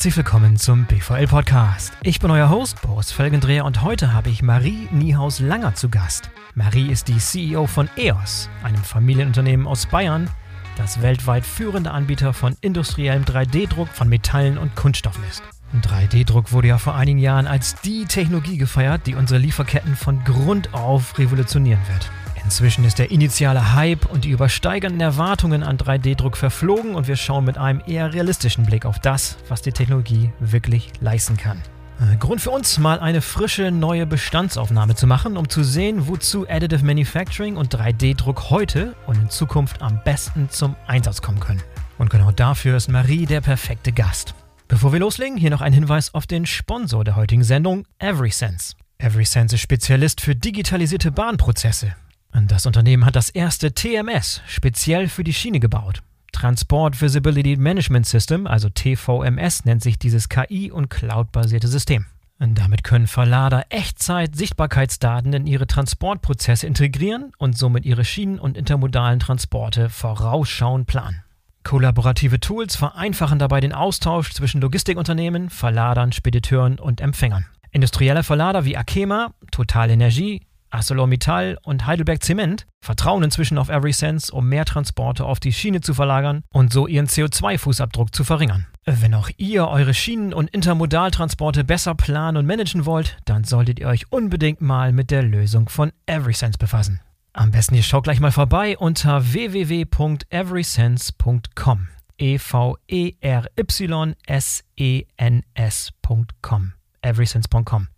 herzlich willkommen zum BVL Podcast. Ich bin euer Host Boris Felgendreher und heute habe ich Marie Niehaus-Langer zu Gast. Marie ist die CEO von EOS, einem Familienunternehmen aus Bayern, das weltweit führende Anbieter von industriellem 3D-Druck von Metallen und Kunststoffen ist. 3D-Druck wurde ja vor einigen Jahren als die Technologie gefeiert, die unsere Lieferketten von Grund auf revolutionieren wird. Inzwischen ist der initiale Hype und die übersteigenden Erwartungen an 3D-Druck verflogen und wir schauen mit einem eher realistischen Blick auf das, was die Technologie wirklich leisten kann. Äh, Grund für uns, mal eine frische neue Bestandsaufnahme zu machen, um zu sehen, wozu Additive Manufacturing und 3D-Druck heute und in Zukunft am besten zum Einsatz kommen können. Und genau dafür ist Marie der perfekte Gast. Bevor wir loslegen, hier noch ein Hinweis auf den Sponsor der heutigen Sendung, EverySense. EverySense ist Spezialist für digitalisierte Bahnprozesse. Das Unternehmen hat das erste TMS speziell für die Schiene gebaut. Transport Visibility Management System, also TVMS, nennt sich dieses KI- und Cloud-basierte System. Und damit können Verlader Echtzeit-Sichtbarkeitsdaten in ihre Transportprozesse integrieren und somit ihre Schienen- und intermodalen Transporte vorausschauend planen. Kollaborative Tools vereinfachen dabei den Austausch zwischen Logistikunternehmen, Verladern, Spediteuren und Empfängern. Industrielle Verlader wie Akema, Total Energie, ArcelorMittal und Heidelberg Zement vertrauen inzwischen auf EverySense, um mehr Transporte auf die Schiene zu verlagern und so ihren CO2-Fußabdruck zu verringern. Wenn auch ihr eure Schienen- und Intermodaltransporte besser planen und managen wollt, dann solltet ihr euch unbedingt mal mit der Lösung von EverySense befassen. Am besten ihr schaut gleich mal vorbei unter www.everysense.com. E V E R Y S E N S.com. everysense.com.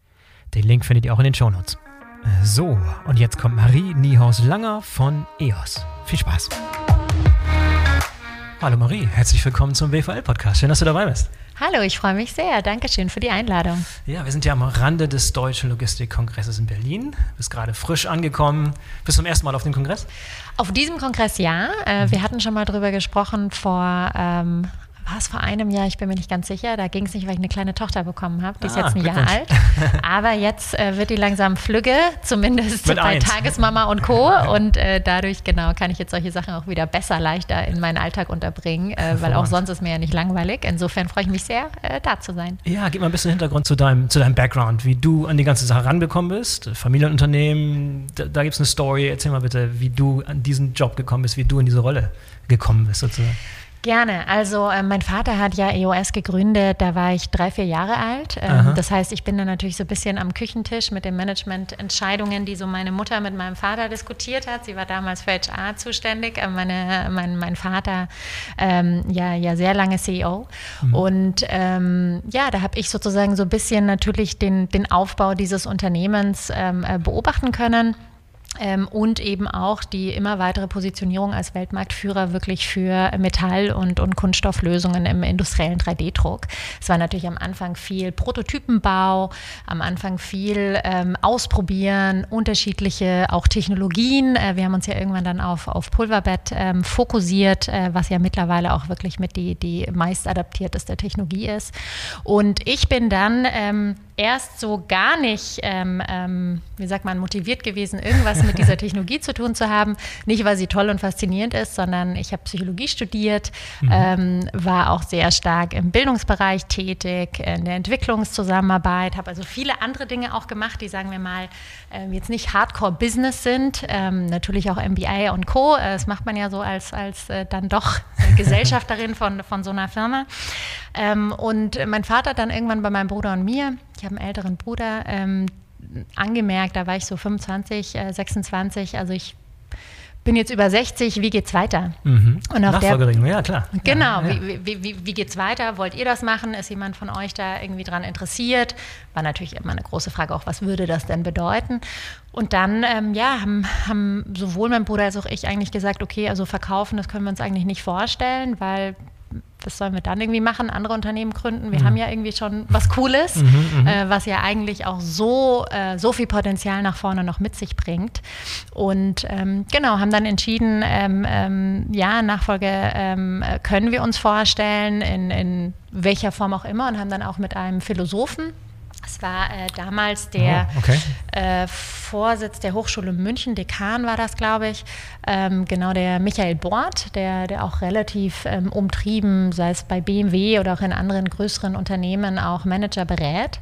Den Link findet ihr auch in den Shownotes. So, und jetzt kommt Marie Niehaus-Langer von EOS. Viel Spaß. Hallo Marie, herzlich willkommen zum BVL-Podcast. Schön, dass du dabei bist. Hallo, ich freue mich sehr. Dankeschön für die Einladung. Ja, wir sind ja am Rande des Deutschen Logistikkongresses in Berlin. Bist gerade frisch angekommen. Bist du zum ersten Mal auf dem Kongress? Auf diesem Kongress ja. Äh, wir hatten schon mal drüber gesprochen vor ähm, war es vor einem Jahr, ich bin mir nicht ganz sicher. Da ging es nicht, weil ich eine kleine Tochter bekommen habe. Die ist Ah, jetzt ein Jahr alt. Aber jetzt äh, wird die langsam flügge, zumindest Mit bei eins. Tagesmama und Co. Und äh, dadurch, genau, kann ich jetzt solche Sachen auch wieder besser, leichter in meinen Alltag unterbringen, äh, weil auch sonst ist mir ja nicht langweilig. Insofern freue ich mich sehr, äh, da zu sein. Ja, gib mal ein bisschen Hintergrund zu deinem, zu deinem Background, wie du an die ganze Sache rangekommen bist. Familienunternehmen, da, da gibt es eine Story. Erzähl mal bitte, wie du an diesen Job gekommen bist, wie du in diese Rolle gekommen bist sozusagen. Gerne. Also äh, mein Vater hat ja EOS gegründet, da war ich drei, vier Jahre alt. Ähm, das heißt, ich bin dann natürlich so ein bisschen am Küchentisch mit den Managemententscheidungen, die so meine Mutter mit meinem Vater diskutiert hat. Sie war damals für HR zuständig, äh, meine, mein, mein Vater ähm, ja, ja sehr lange CEO. Und ähm, ja, da habe ich sozusagen so ein bisschen natürlich den, den Aufbau dieses Unternehmens ähm, äh, beobachten können. Ähm, und eben auch die immer weitere Positionierung als Weltmarktführer wirklich für Metall- und, und Kunststofflösungen im industriellen 3D-Druck. Es war natürlich am Anfang viel Prototypenbau, am Anfang viel ähm, Ausprobieren, unterschiedliche auch Technologien. Äh, wir haben uns ja irgendwann dann auf, auf Pulverbett ähm, fokussiert, äh, was ja mittlerweile auch wirklich mit die, die meist adaptierteste Technologie ist. Und ich bin dann ähm, erst so gar nicht, ähm, ähm, wie sagt man, motiviert gewesen, irgendwas mit dieser Technologie zu tun zu haben. Nicht, weil sie toll und faszinierend ist, sondern ich habe Psychologie studiert, ähm, war auch sehr stark im Bildungsbereich tätig, in der Entwicklungszusammenarbeit, habe also viele andere Dinge auch gemacht, die, sagen wir mal, ähm, jetzt nicht Hardcore-Business sind. Ähm, natürlich auch MBA und Co. Äh, Das macht man ja so als, als äh, dann doch Gesellschafterin von, von so einer Firma. Ähm, und mein Vater dann irgendwann bei meinem Bruder und mir, ich habe einen älteren Bruder, ähm, angemerkt, da war ich so 25, äh, 26, also ich bin jetzt über 60, wie geht's weiter? Und auf der, Nachfolgerin, ja klar. Genau, Ja, ja. Wie, wie, wie, wie geht's weiter? Wollt ihr das machen? Ist jemand von euch da irgendwie dran interessiert? War natürlich immer eine große Frage auch, was würde das denn bedeuten? Und dann, ähm, ja, haben, haben sowohl mein Bruder als auch ich eigentlich gesagt, okay, also verkaufen, das können wir uns eigentlich nicht vorstellen, weil was sollen wir dann irgendwie machen? Andere Unternehmen gründen? Wir haben ja irgendwie schon was Cooles, äh, was ja eigentlich auch so, äh, so viel Potenzial nach vorne noch mit sich bringt. Und ähm, genau, haben dann entschieden, ähm, ähm, ja, Nachfolge ähm, äh, können wir uns vorstellen, in, in welcher Form auch immer, und haben dann auch mit einem Philosophen, es war äh, damals der Oh, okay. äh, Vorsitz der Hochschule München, Dekan war das, glaube ich, ähm, genau der Michael Bort, der, der auch relativ ähm, umtrieben, sei es bei BMW oder auch in anderen größeren Unternehmen, auch Manager berät.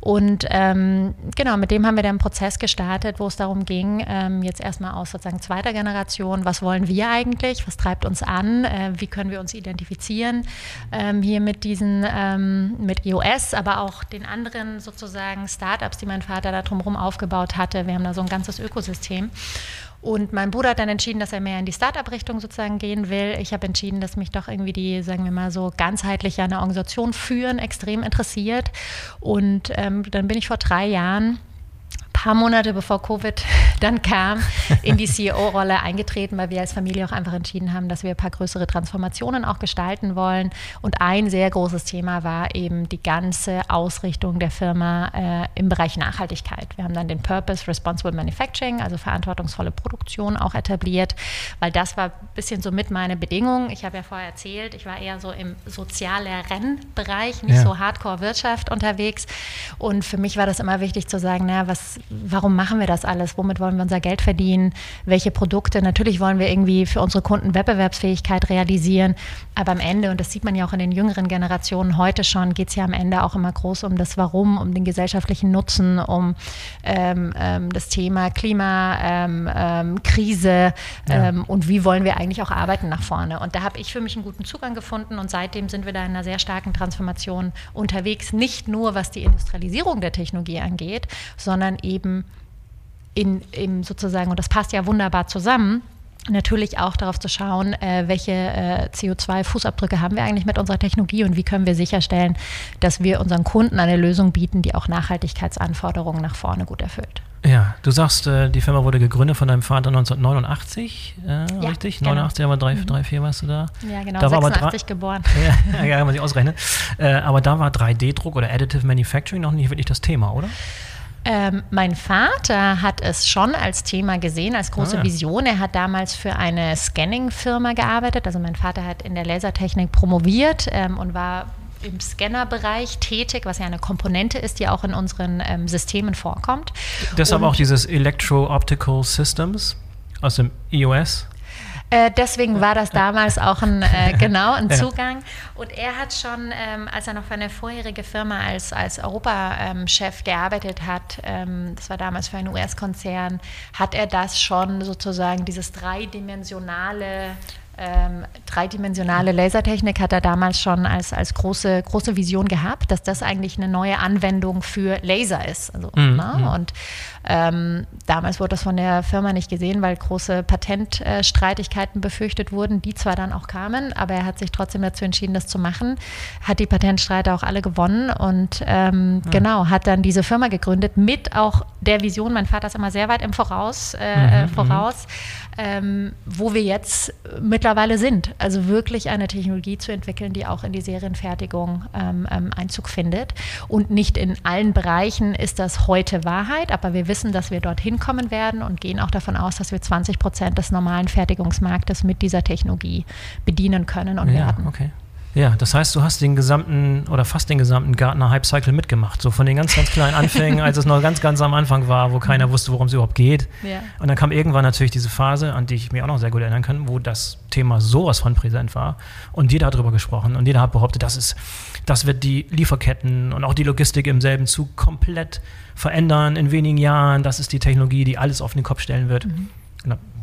Und ähm, genau, mit dem haben wir dann einen Prozess gestartet, wo es darum ging, ähm, jetzt erstmal aus sozusagen zweiter Generation, was wollen wir eigentlich, was treibt uns an, äh, wie können wir uns identifizieren ähm, hier mit diesen, ähm, mit EOS, aber auch den anderen sozusagen Startups, die mein Vater da drumherum aufgebaut hatte. Wir haben da so ein ganzes Ökosystem. Und mein Bruder hat dann entschieden, dass er mehr in die Start-up-Richtung sozusagen gehen will. Ich habe entschieden, dass mich doch irgendwie die, sagen wir mal so, ganzheitlich eine Organisation führen extrem interessiert. Und ähm, dann bin ich vor drei Jahren paar Monate bevor Covid dann kam, in die CEO-Rolle eingetreten, weil wir als Familie auch einfach entschieden haben, dass wir ein paar größere Transformationen auch gestalten wollen. Und ein sehr großes Thema war eben die ganze Ausrichtung der Firma äh, im Bereich Nachhaltigkeit. Wir haben dann den Purpose Responsible Manufacturing, also verantwortungsvolle Produktion auch etabliert, weil das war ein bisschen so mit meine Bedingung. Ich habe ja vorher erzählt, ich war eher so im sozialeren Bereich, nicht ja. so Hardcore-Wirtschaft unterwegs. Und für mich war das immer wichtig zu sagen, na, was, warum machen wir das alles? Womit wollen wir unser Geld verdienen? Welche Produkte? Natürlich wollen wir irgendwie für unsere Kunden Wettbewerbsfähigkeit realisieren. Aber am Ende, und das sieht man ja auch in den jüngeren Generationen heute schon, geht es ja am Ende auch immer groß um das Warum, um den gesellschaftlichen Nutzen, um ähm, ähm, das Thema Klimakrise ähm, ähm, ja. Ähm, und wie wollen wir eigentlich auch arbeiten nach vorne. Und da habe ich für mich einen guten Zugang gefunden und seitdem sind wir da in einer sehr starken Transformation unterwegs. Nicht nur was die Industrialisierung der Technologie angeht, sondern eben eben in, in sozusagen, und das passt ja wunderbar zusammen, natürlich auch darauf zu schauen, äh, welche äh, CO2-Fußabdrücke haben wir eigentlich mit unserer Technologie und wie können wir sicherstellen, dass wir unseren Kunden eine Lösung bieten, die auch Nachhaltigkeitsanforderungen nach vorne gut erfüllt. Ja, du sagst, äh, die Firma wurde gegründet von deinem Vater 1989, äh, ja, richtig? Genau. 89, aber drei, mhm. drei, vier warst du da? Ja, genau, da 86 geboren. Ja, ja, kann man sich ausrechnen. Äh, aber da war 3D-Druck oder Additive Manufacturing noch nicht wirklich das Thema, oder? Ähm, mein Vater hat es schon als Thema gesehen, als große ah. Vision. Er hat damals für eine Scanning-Firma gearbeitet. Also mein Vater hat in der Lasertechnik promoviert ähm, und war im Scannerbereich tätig, was ja eine Komponente ist, die auch in unseren ähm, Systemen vorkommt. Deshalb und auch dieses Electro-Optical Systems aus dem EOS. Äh, deswegen war das damals auch ein, äh, genau, ein Zugang. Und er hat schon, ähm, als er noch für eine vorherige Firma als, als Europachef ähm, gearbeitet hat, ähm, das war damals für einen US-Konzern, hat er das schon sozusagen, dieses dreidimensionale ähm, dreidimensionale Lasertechnik hat er damals schon als, als große, große Vision gehabt, dass das eigentlich eine neue Anwendung für Laser ist. Also, mhm. na, mhm. und ähm, damals wurde das von der Firma nicht gesehen, weil große Patentstreitigkeiten befürchtet wurden, die zwar dann auch kamen, aber er hat sich trotzdem dazu entschieden, das zu machen, hat die Patentstreite auch alle gewonnen und ähm, ja. genau, hat dann diese Firma gegründet mit auch der Vision, mein Vater ist immer sehr weit im Voraus, äh, mhm, äh, mhm. voraus, ähm, wo wir jetzt mittlerweile sind. Also wirklich eine Technologie zu entwickeln, die auch in die Serienfertigung ähm, ähm Einzug findet. Und nicht in allen Bereichen ist das heute Wahrheit, aber wir wissen, dass wir dorthin kommen werden und gehen auch davon aus, dass wir 20 Prozent des normalen Fertigungsmarktes mit dieser Technologie bedienen können und ja, werden. Okay. Ja, das heißt, du hast den gesamten oder fast den gesamten Gartner Hype Cycle mitgemacht. So von den ganz, ganz kleinen Anfängen, als es noch ganz, ganz am Anfang war, wo keiner wusste, worum es überhaupt geht. Ja. Und dann kam irgendwann natürlich diese Phase, an die ich mich auch noch sehr gut erinnern kann, wo das Thema sowas von präsent war. Und jeder hat darüber gesprochen und jeder hat behauptet, das ist, das wird die Lieferketten und auch die Logistik im selben Zug komplett verändern in wenigen Jahren. Das ist die Technologie, die alles auf den Kopf stellen wird. Mhm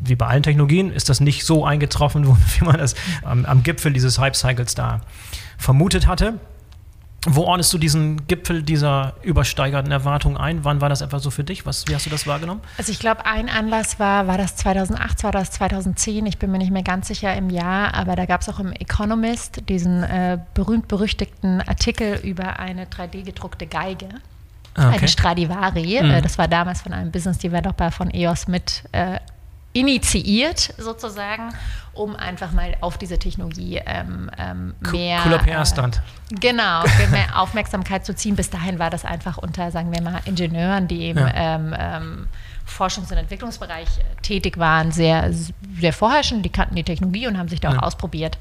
wie bei allen Technologien ist das nicht so eingetroffen, wie man das am, am Gipfel dieses Hype-Cycles da vermutet hatte. Wo ordnest du diesen Gipfel dieser übersteigerten Erwartungen ein? Wann war das etwa so für dich? Was, wie hast du das wahrgenommen? Also ich glaube, ein Anlass war, war das 2008, war das 2010, ich bin mir nicht mehr ganz sicher im Jahr, aber da gab es auch im Economist diesen äh, berühmt-berüchtigten Artikel über eine 3D-gedruckte Geige. Ah, okay. Eine Stradivari. Mhm. Äh, das war damals von einem Business Developer von EOS mit äh, initiiert sozusagen, um einfach mal auf diese Technologie ähm, ähm, mehr cooler PR-Stand. Äh, genau, mehr Aufmerksamkeit zu ziehen. Bis dahin war das einfach unter, sagen wir mal, Ingenieuren, die eben ja. ähm, ähm Forschungs- und Entwicklungsbereich äh, tätig waren, sehr, sehr vorherrschend. Die kannten die Technologie und haben sich da auch ja. ausprobiert.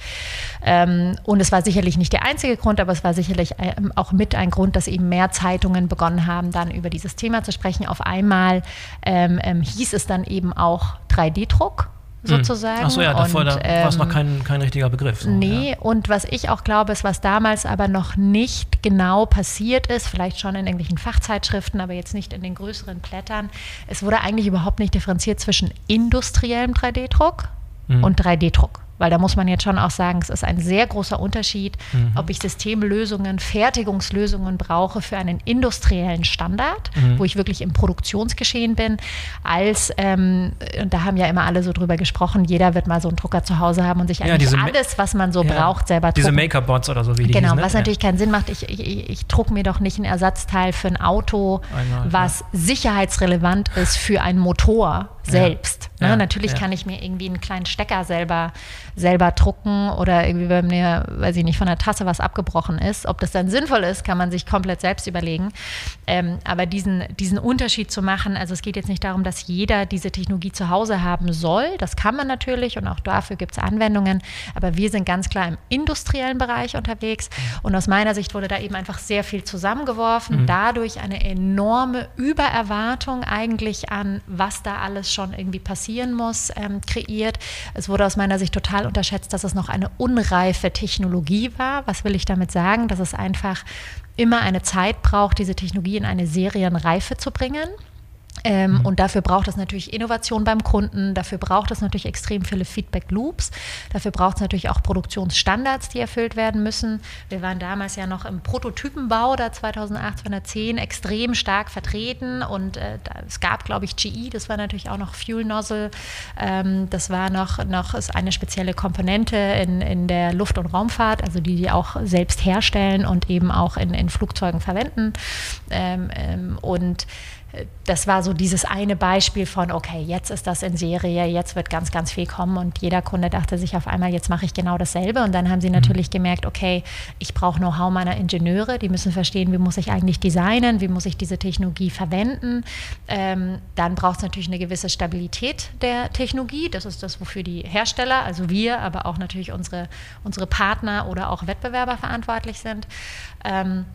Ähm, und es war sicherlich nicht der einzige Grund, aber es war sicherlich ähm, auch mit ein Grund, dass eben mehr Zeitungen begonnen haben, dann über dieses Thema zu sprechen. Auf einmal ähm, ähm hieß es dann eben auch 3D-Druck hm. Sozusagen. Ach so, ja, davor da ähm, war es noch kein, kein richtiger Begriff. So, nee, ja. und was ich auch glaube, ist, was damals aber noch nicht genau passiert ist, vielleicht schon in irgendwelchen Fachzeitschriften, aber jetzt nicht in den größeren Blättern, es wurde eigentlich überhaupt nicht differenziert zwischen industriellem 3D-Druck mhm. und 3D-Druck. Weil da muss man jetzt schon auch sagen, es ist ein sehr großer Unterschied, mhm. ob ich Systemlösungen, Fertigungslösungen brauche für einen industriellen Standard, mhm. wo ich wirklich im Produktionsgeschehen bin, als, ähm, und da haben ja immer alle so drüber gesprochen, jeder wird mal so einen Drucker zu Hause haben und sich eigentlich ja, alles, was man so ja, braucht, selber drucken. Diese Make-up-Bots oder so wie die Genau, hießen, was ne? natürlich keinen Sinn macht. Ich, ich, ich drucke mir doch nicht ein Ersatzteil für ein Auto, Einmal, was sicherheitsrelevant ist für einen Motor selbst. Ne? Natürlich kann ich mir irgendwie einen kleinen Stecker selber selber drucken oder irgendwie, wenn mir, weiß ich nicht, von der Tasse was abgebrochen ist. Ob das dann sinnvoll ist, kann man sich komplett selbst überlegen. Ähm, aber diesen, diesen Unterschied zu machen, also es geht jetzt nicht darum, dass jeder diese Technologie zu Hause haben soll. Das kann man natürlich und auch dafür gibt es Anwendungen. Aber wir sind ganz klar im industriellen Bereich unterwegs. Und aus meiner Sicht wurde da eben einfach sehr viel zusammengeworfen. Mhm. Dadurch eine enorme Übererwartung eigentlich an, was da alles schon irgendwie passieren muss, ähm, kreiert. Es wurde aus meiner Sicht total unterschätzt, dass es noch eine unreife Technologie war. Was will ich damit sagen? Dass es einfach immer eine Zeit braucht, diese Technologie in eine Serienreife zu bringen. Ähm, mhm. Und dafür braucht es natürlich Innovation beim Kunden, dafür braucht es natürlich extrem viele Feedback-Loops, dafür braucht es natürlich auch Produktionsstandards, die erfüllt werden müssen. Wir waren damals ja noch im Prototypenbau, da 2008, 2010, extrem stark vertreten und äh, da, es gab, glaube ich, GE, das war natürlich auch noch Fuel Nozzle, ähm, das war noch, noch ist eine spezielle Komponente in, in der Luft- und Raumfahrt, also die die auch selbst herstellen und eben auch in, in Flugzeugen verwenden. Ähm, ähm und das war so dieses eine Beispiel von, okay, jetzt ist das in Serie, jetzt wird ganz, ganz viel kommen und jeder Kunde dachte sich auf einmal, jetzt mache ich genau dasselbe und dann haben sie mhm. natürlich gemerkt, okay, ich brauche Know-how meiner Ingenieure, die müssen verstehen, wie muss ich eigentlich designen, wie muss ich diese Technologie verwenden. Ähm, dann braucht es natürlich eine gewisse Stabilität der Technologie, das ist das, wofür die Hersteller, also wir, aber auch natürlich unsere, unsere Partner oder auch Wettbewerber verantwortlich sind. Ähm,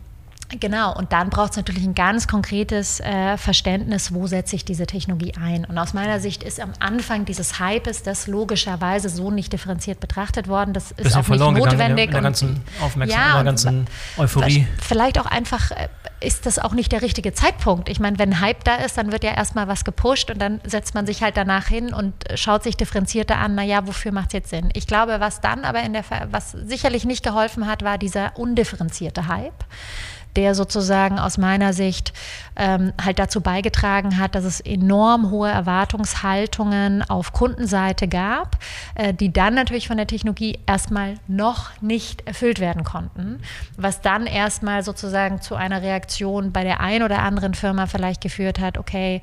Genau, und dann braucht es natürlich ein ganz konkretes äh, Verständnis, wo setze ich diese Technologie ein. Und aus meiner Sicht ist am Anfang dieses Hypes das logischerweise so nicht differenziert betrachtet worden. Das ist Bisschen auch nicht notwendig. In der, ganzen Aufmerksamkeit, ja, in der ganzen Euphorie. Vielleicht auch einfach äh, ist das auch nicht der richtige Zeitpunkt. Ich meine, wenn Hype da ist, dann wird ja erstmal was gepusht und dann setzt man sich halt danach hin und schaut sich differenzierter an, naja, wofür macht es jetzt Sinn? Ich glaube, was dann aber in der, was sicherlich nicht geholfen hat, war dieser undifferenzierte Hype der sozusagen aus meiner Sicht ähm, halt dazu beigetragen hat, dass es enorm hohe Erwartungshaltungen auf Kundenseite gab, äh, die dann natürlich von der Technologie erstmal noch nicht erfüllt werden konnten, was dann erstmal sozusagen zu einer Reaktion bei der einen oder anderen Firma vielleicht geführt hat, okay,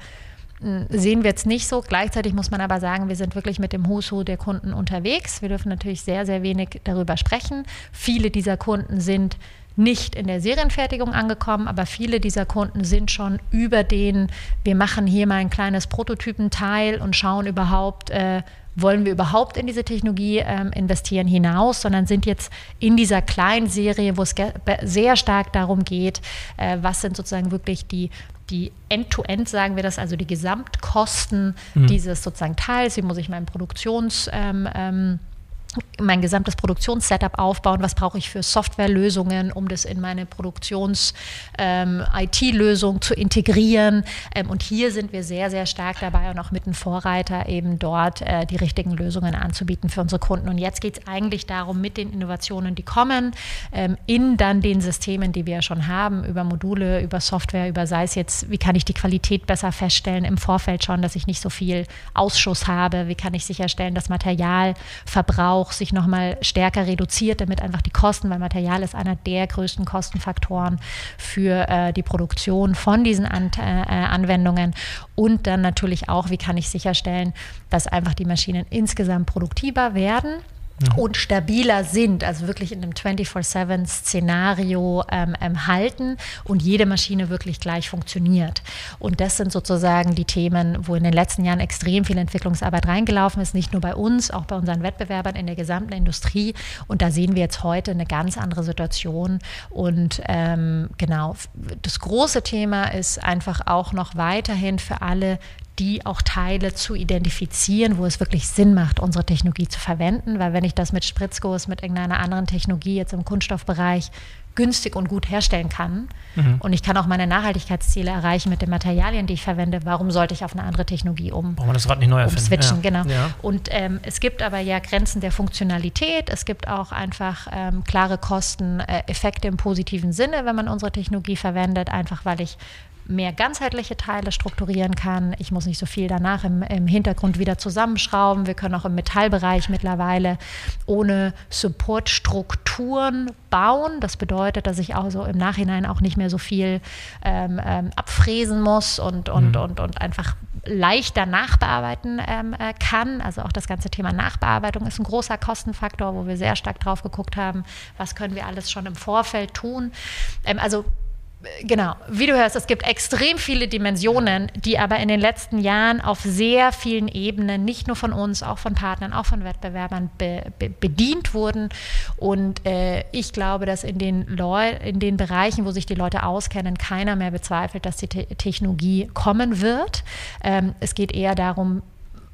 hm, sehen wir jetzt nicht so. Gleichzeitig muss man aber sagen, wir sind wirklich mit dem Husu der Kunden unterwegs. Wir dürfen natürlich sehr, sehr wenig darüber sprechen. Viele dieser Kunden sind nicht in der Serienfertigung angekommen, aber viele dieser Kunden sind schon über den, wir machen hier mal ein kleines Prototypenteil und schauen überhaupt, äh, wollen wir überhaupt in diese Technologie ähm, investieren hinaus, sondern sind jetzt in dieser kleinen Serie, wo es sehr stark darum geht, äh, was sind sozusagen wirklich die die End-to-End, -End, sagen wir das, also die Gesamtkosten mhm. dieses sozusagen Teils, wie muss ich meinen Produktions ähm, ähm, mein gesamtes Produktionssetup aufbauen, was brauche ich für Softwarelösungen, um das in meine Produktions-IT-Lösung ähm, zu integrieren. Ähm, und hier sind wir sehr, sehr stark dabei und auch mit einem Vorreiter eben dort äh, die richtigen Lösungen anzubieten für unsere Kunden. Und jetzt geht es eigentlich darum, mit den Innovationen, die kommen, ähm, in dann den Systemen, die wir schon haben, über Module, über Software, über sei es jetzt, wie kann ich die Qualität besser feststellen im Vorfeld schon, dass ich nicht so viel Ausschuss habe, wie kann ich sicherstellen, dass Materialverbrauch auch sich nochmal stärker reduziert, damit einfach die Kosten, weil Material ist einer der größten Kostenfaktoren für äh, die Produktion von diesen An äh, Anwendungen. Und dann natürlich auch, wie kann ich sicherstellen, dass einfach die Maschinen insgesamt produktiver werden. Und stabiler sind, also wirklich in einem 24-7-Szenario ähm, ähm, halten und jede Maschine wirklich gleich funktioniert. Und das sind sozusagen die Themen, wo in den letzten Jahren extrem viel Entwicklungsarbeit reingelaufen ist, nicht nur bei uns, auch bei unseren Wettbewerbern in der gesamten Industrie. Und da sehen wir jetzt heute eine ganz andere Situation. Und ähm, genau, das große Thema ist einfach auch noch weiterhin für alle die auch Teile zu identifizieren, wo es wirklich Sinn macht, unsere Technologie zu verwenden. Weil wenn ich das mit Spritzguss, mit irgendeiner anderen Technologie jetzt im Kunststoffbereich günstig und gut herstellen kann mhm. und ich kann auch meine Nachhaltigkeitsziele erreichen mit den Materialien, die ich verwende, warum sollte ich auf eine andere Technologie um, Braucht man das Rad nicht neu erfinden. switchen? Ja. Genau. Ja. Und ähm, es gibt aber ja Grenzen der Funktionalität. Es gibt auch einfach ähm, klare Kosteneffekte äh, im positiven Sinne, wenn man unsere Technologie verwendet, einfach weil ich mehr ganzheitliche Teile strukturieren kann. Ich muss nicht so viel danach im, im, Hintergrund wieder zusammenschrauben. Wir können auch im Metallbereich mittlerweile ohne Supportstrukturen bauen. Das bedeutet, dass ich also im Nachhinein auch nicht mehr so viel ähm, ähm, abfräsen muss und, und, mhm. und, und einfach leichter nachbearbeiten ähm, äh, kann. Also auch das ganze Thema Nachbearbeitung ist ein großer Kostenfaktor, wo wir sehr stark drauf geguckt haben, was können wir alles schon im Vorfeld tun. Ähm, also genau, wie du hörst, es gibt extrem viele Dimensionen, die aber in den letzten Jahren auf sehr vielen Ebenen, nicht nur von uns, auch von Partnern, auch von Wettbewerbern be, be, bedient wurden. Und äh, ich glaube, dass in den, Leu in den Bereichen, wo sich die Leute auskennen, keiner mehr bezweifelt, dass die Te Technologie kommen wird. Ähm, es geht eher darum,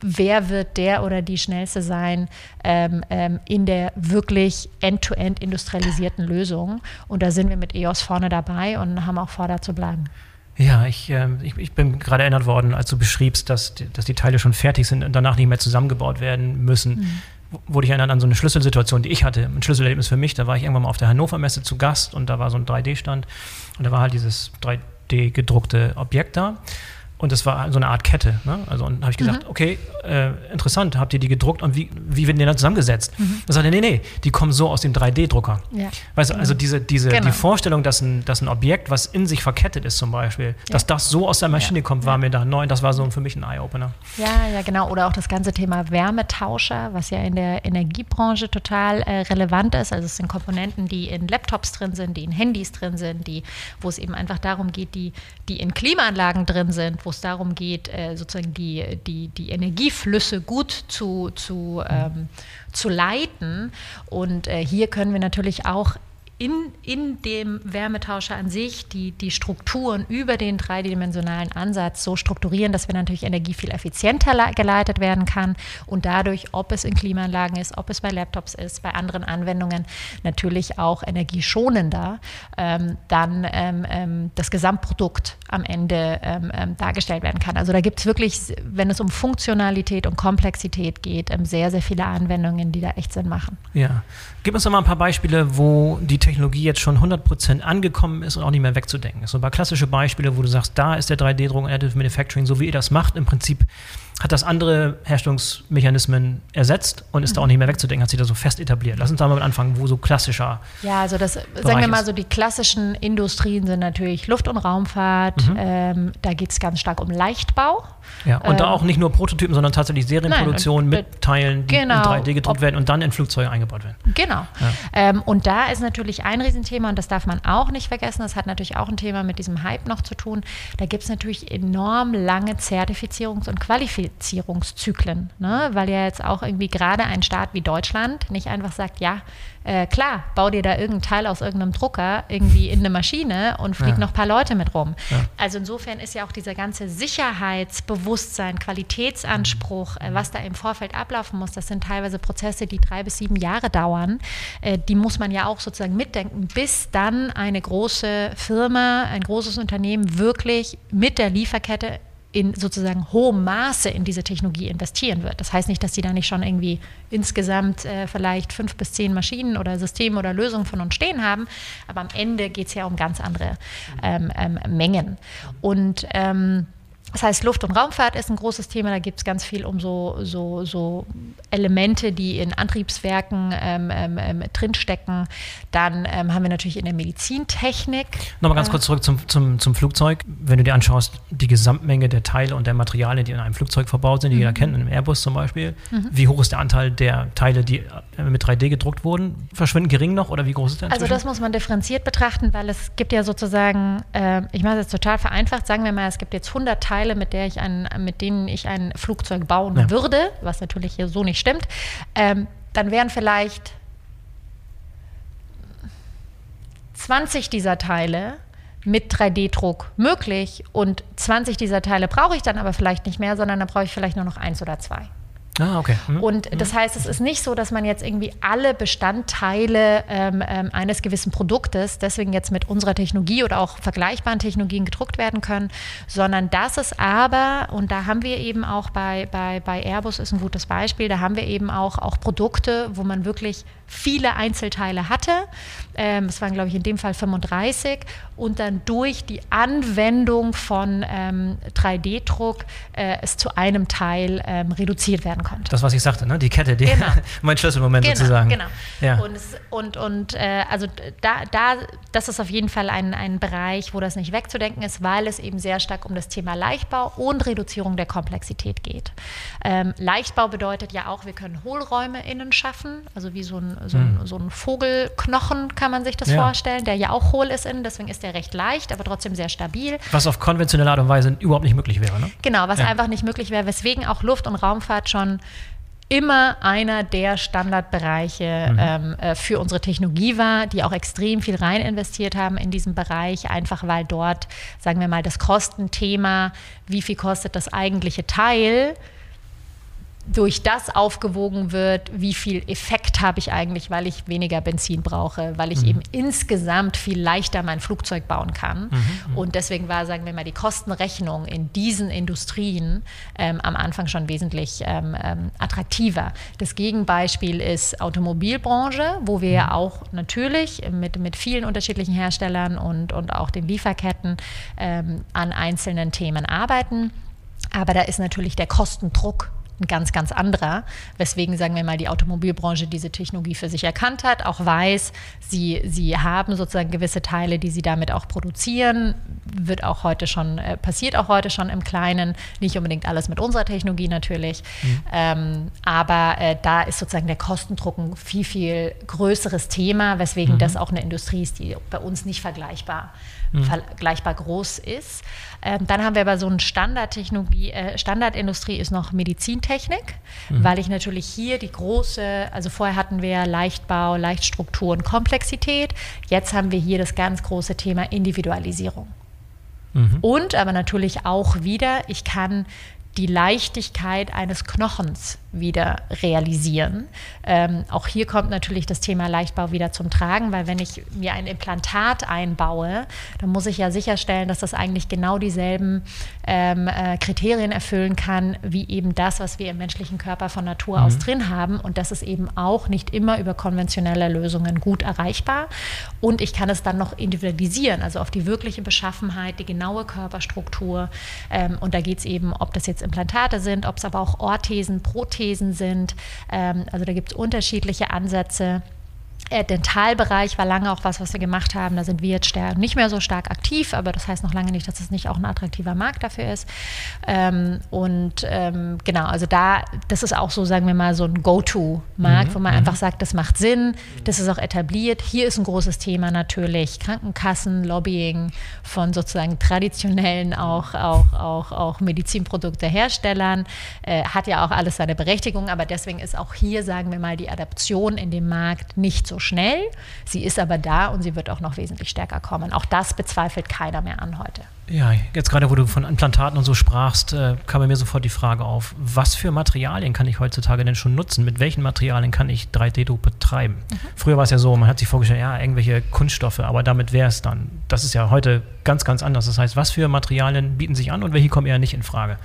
wer wird der oder die Schnellste sein ähm, ähm, in der wirklich end-to-end -end industrialisierten Lösung. Und da sind wir mit EOS vorne dabei und haben auch vor, da zu bleiben. Ja, ich, äh, ich, ich, bin gerade erinnert worden, als du beschriebst, dass, dass die Teile schon fertig sind und danach nicht mehr zusammengebaut werden müssen. Mhm wurde ich erinnert an so eine Schlüsselsituation, die ich hatte. Ein Schlüsselerlebnis für mich. Da war ich irgendwann mal auf der Hannover Messe zu Gast und da war so ein 3D-Stand und da war halt dieses 3D gedruckte Objekt da. Und das war so eine Art Kette. Ne? Also und habe ich gesagt, mhm. okay, äh, interessant, habt ihr die gedruckt und wie, wie werden die dann zusammengesetzt? Mhm. Dann sagte er, nee, nee, die kommen so aus dem 3D-Drucker. Ja. Weißt du, also mhm. diese, diese, genau. die Vorstellung, dass ein, dass ein Objekt, was in sich verkettet ist zum Beispiel, ja. dass das so aus der Maschine ja. kommt, war mir da neu. Das war so für mich ein Eye-Opener. Ja, ja, genau. Oder auch das ganze Thema Wärmetauscher, was ja in der Energiebranche total äh, relevant ist. Also es sind Komponenten, die in Laptops drin sind, die in Handys drin sind, die, wo es eben einfach darum geht, die, die in Klimaanlagen drin sind, wo es darum geht, äh, sozusagen die, die, die Energieflüsse gut zu, zu, ähm, zu leiten. Und äh, hier können wir natürlich auch in, in dem Wärmetauscher an sich die, die Strukturen über den dreidimensionalen Ansatz so strukturieren, dass wir natürlich Energie viel effizienter geleitet werden kann und dadurch, ob es in Klimaanlagen ist, ob es bei Laptops ist, bei anderen Anwendungen, natürlich auch energieschonender ähm, dann ähm, ähm, das Gesamtprodukt am Ende ähm, ähm, dargestellt werden kann. Also da gibt es wirklich, wenn es um Funktionalität und Komplexität geht, ähm, sehr, sehr viele Anwendungen, die da echt Sinn machen. Ja. Gib uns doch mal ein paar Beispiele, wo die Technologie jetzt schon 100% angekommen ist und auch nicht mehr wegzudenken ist. So ein klassische Beispiele, wo du sagst, da ist der 3D-Druck und Additive Manufacturing, so wie ihr das macht, im Prinzip hat das andere Herstellungsmechanismen ersetzt und ist mhm. da auch nicht mehr wegzudenken, hat sich da so fest etabliert. Lass uns da mal anfangen, wo so klassischer. Ja, also das, Bereich sagen wir mal so, die klassischen Industrien sind natürlich Luft- und Raumfahrt. Mhm. Ähm, da geht es ganz stark um Leichtbau. Ja, und ähm, da auch nicht nur Prototypen, sondern tatsächlich Serienproduktion nein, mit Teilen, die genau, in 3D gedruckt werden und dann in Flugzeuge eingebaut werden. Genau. Ja. Ähm, und da ist natürlich ein Riesenthema, und das darf man auch nicht vergessen, das hat natürlich auch ein Thema mit diesem Hype noch zu tun. Da gibt es natürlich enorm lange Zertifizierungs- und Qualifizierungs- Zertifizierungszyklen, ne? weil ja jetzt auch irgendwie gerade ein Staat wie Deutschland nicht einfach sagt, ja, äh, klar, bau dir da irgendein Teil aus irgendeinem Drucker irgendwie in eine Maschine und flieg ja. noch ein paar Leute mit rum. Ja. Also insofern ist ja auch dieser ganze Sicherheitsbewusstsein, Qualitätsanspruch, äh, was da im Vorfeld ablaufen muss, das sind teilweise Prozesse, die drei bis sieben Jahre dauern. Äh, die muss man ja auch sozusagen mitdenken, bis dann eine große Firma, ein großes Unternehmen wirklich mit der Lieferkette in sozusagen hohem Maße in diese Technologie investieren wird. Das heißt nicht, dass sie da nicht schon irgendwie insgesamt äh, vielleicht fünf bis zehn Maschinen oder Systeme oder Lösungen von uns stehen haben, aber am Ende geht es ja um ganz andere ähm, ähm, Mengen. Und ähm, Das heißt, Luft- und Raumfahrt ist ein großes Thema. Da gibt es ganz viel um so, so, so Elemente, die in Antriebswerken ähm, ähm, ähm drinstecken. Dann ähm, haben wir natürlich in der Medizintechnik. Nochmal ganz äh, kurz zurück zum, zum, zum Flugzeug. Wenn du dir anschaust, die Gesamtmenge der Teile und der Materialien, die in einem Flugzeug verbaut sind, die mhm. jeder kennt, in einem Airbus zum Beispiel, mhm. wie hoch ist der Anteil der Teile, die äh, mit 3D gedruckt wurden? Verschwinden gering noch oder wie groß ist der? Also das muss man differenziert betrachten, weil es gibt ja sozusagen, äh, ich mache es jetzt total vereinfacht, sagen wir mal, es gibt jetzt 100 Teile, Teile, mit, der ich ein, mit denen ich ein Flugzeug bauen ja. würde, was natürlich hier so nicht stimmt, ähm, dann wären vielleicht 20 dieser Teile mit 3D-Druck möglich und 20 dieser Teile brauche ich dann aber vielleicht nicht mehr, sondern dann brauche ich vielleicht nur noch eins oder zwei. Ah, okay. Mhm. Und das heißt, es ist nicht so, dass man jetzt irgendwie alle Bestandteile ähm, ähm, eines gewissen Produktes deswegen jetzt mit unserer Technologie oder auch vergleichbaren Technologien gedruckt werden können, sondern das ist aber, und da haben wir eben auch bei, bei, bei Airbus ist ein gutes Beispiel, da haben wir eben auch, auch Produkte, wo man wirklich viele Einzelteile hatte. Ähm, es waren, glaube ich, in dem Fall 35 und dann durch die Anwendung von ähm, 3D-Druck äh, es zu einem Teil ähm, reduziert werden konnte. Das, was ich sagte, ne? die Kette, die genau. mein Schlüsselmoment genau, sozusagen. Genau. Ja. Und, es, und, und äh, also da, da, das ist auf jeden Fall ein, ein Bereich, wo das nicht wegzudenken ist, weil es eben sehr stark um das Thema Leichtbau und Reduzierung der Komplexität geht. Ähm, Leichtbau bedeutet ja auch, wir können Hohlräume innen schaffen, also wie so ein, so ein, hm. so ein Vogelknochen kann man sich das ja. vorstellen, der ja auch hohl ist innen, deswegen ist der recht leicht, aber trotzdem sehr stabil. Was auf konventionelle Art und Weise überhaupt nicht möglich wäre, ne? Genau, was ja. einfach nicht möglich wäre, weswegen auch Luft- und Raumfahrt schon immer einer der Standardbereiche mhm. ähm, äh, für unsere Technologie war, die auch extrem viel rein investiert haben in diesem Bereich, einfach weil dort, sagen wir mal, das Kostenthema, wie viel kostet das eigentliche Teil, durch das aufgewogen wird, wie viel Effekt habe ich eigentlich, weil ich weniger Benzin brauche, weil ich mhm. eben insgesamt viel leichter mein Flugzeug bauen kann. Mhm, mhm, und deswegen war, sagen wir mal, die Kostenrechnung in diesen Industrien ähm, am Anfang schon wesentlich ähm, ähm, attraktiver. Das Gegenbeispiel ist Automobilbranche, wo wir ja mhm. auch natürlich mit, mit vielen unterschiedlichen Herstellern und, und auch den Lieferketten ähm, an einzelnen Themen arbeiten. Aber da ist natürlich der Kostendruck ein ganz, ganz anderer, weswegen, sagen wir mal, die Automobilbranche diese Technologie für sich erkannt hat, auch weiß, sie, sie haben sozusagen gewisse Teile, die sie damit auch produzieren, wird auch heute schon, äh, passiert auch heute schon im Kleinen, nicht unbedingt alles mit unserer Technologie natürlich, mhm. ähm, aber äh, da ist sozusagen der Kostendruck ein viel, viel größeres Thema, weswegen mhm. das auch eine Industrie ist, die bei uns nicht vergleichbar, mhm. vergleichbar groß ist. Ähm, dann haben wir aber so eine Standardtechnologie, äh, Standardindustrie ist noch Medizintechnik, mhm. weil ich natürlich hier die große, also vorher hatten wir Leichtbau, Leichtstruktur und Komplexität, jetzt haben wir hier das ganz große Thema Individualisierung. Mhm. Und aber natürlich auch wieder, ich kann die Leichtigkeit eines Knochens wieder realisieren. Ähm, auch hier kommt natürlich das Thema Leichtbau wieder zum Tragen, weil wenn ich mir ein Implantat einbaue, dann muss ich ja sicherstellen, dass das eigentlich genau dieselben ähm, äh, Kriterien erfüllen kann, wie eben das, was wir im menschlichen Körper von Natur mhm. aus drin haben. Und das ist eben auch nicht immer über konventionelle Lösungen gut erreichbar. Und ich kann es dann noch individualisieren, also auf die wirkliche Beschaffenheit, die genaue Körperstruktur. Ähm, und da geht es eben, ob das jetzt Implantate sind, ob es aber auch Orthesen, Prothesen sind. Ähm, also da gibt es unterschiedliche Ansätze. Der Dentalbereich war lange auch was, was wir gemacht haben. Da sind wir jetzt nicht mehr so stark aktiv, aber das heißt noch lange nicht, dass es nicht auch ein attraktiver Markt dafür ist. Ähm, und ähm, genau, also da, das ist auch so, sagen wir mal, so ein Go-To-Markt, mhm. wo man mhm. einfach sagt, das macht Sinn, das ist auch etabliert. Hier ist ein großes Thema natürlich Krankenkassen, Lobbying von sozusagen traditionellen auch, auch, auch, auch Medizinprodukteherstellern. Äh, hat ja auch alles seine Berechtigung, aber deswegen ist auch hier, sagen wir mal, die Adaption in dem Markt nicht so schnell. Sie ist aber da und sie wird auch noch wesentlich stärker kommen. Auch das bezweifelt keiner mehr an heute. Ja, jetzt gerade, wo du von Implantaten und so sprachst, äh, kam bei mir sofort die Frage auf, was für Materialien kann ich heutzutage denn schon nutzen? Mit welchen Materialien kann ich 3D-Druck betreiben? Mhm. Früher war es ja so, man hat sich vorgestellt, ja, irgendwelche Kunststoffe, aber damit wäre es dann. Das ist ja heute ganz, ganz anders. Das heißt, was für Materialien bieten sich an und welche kommen eher nicht in Frage?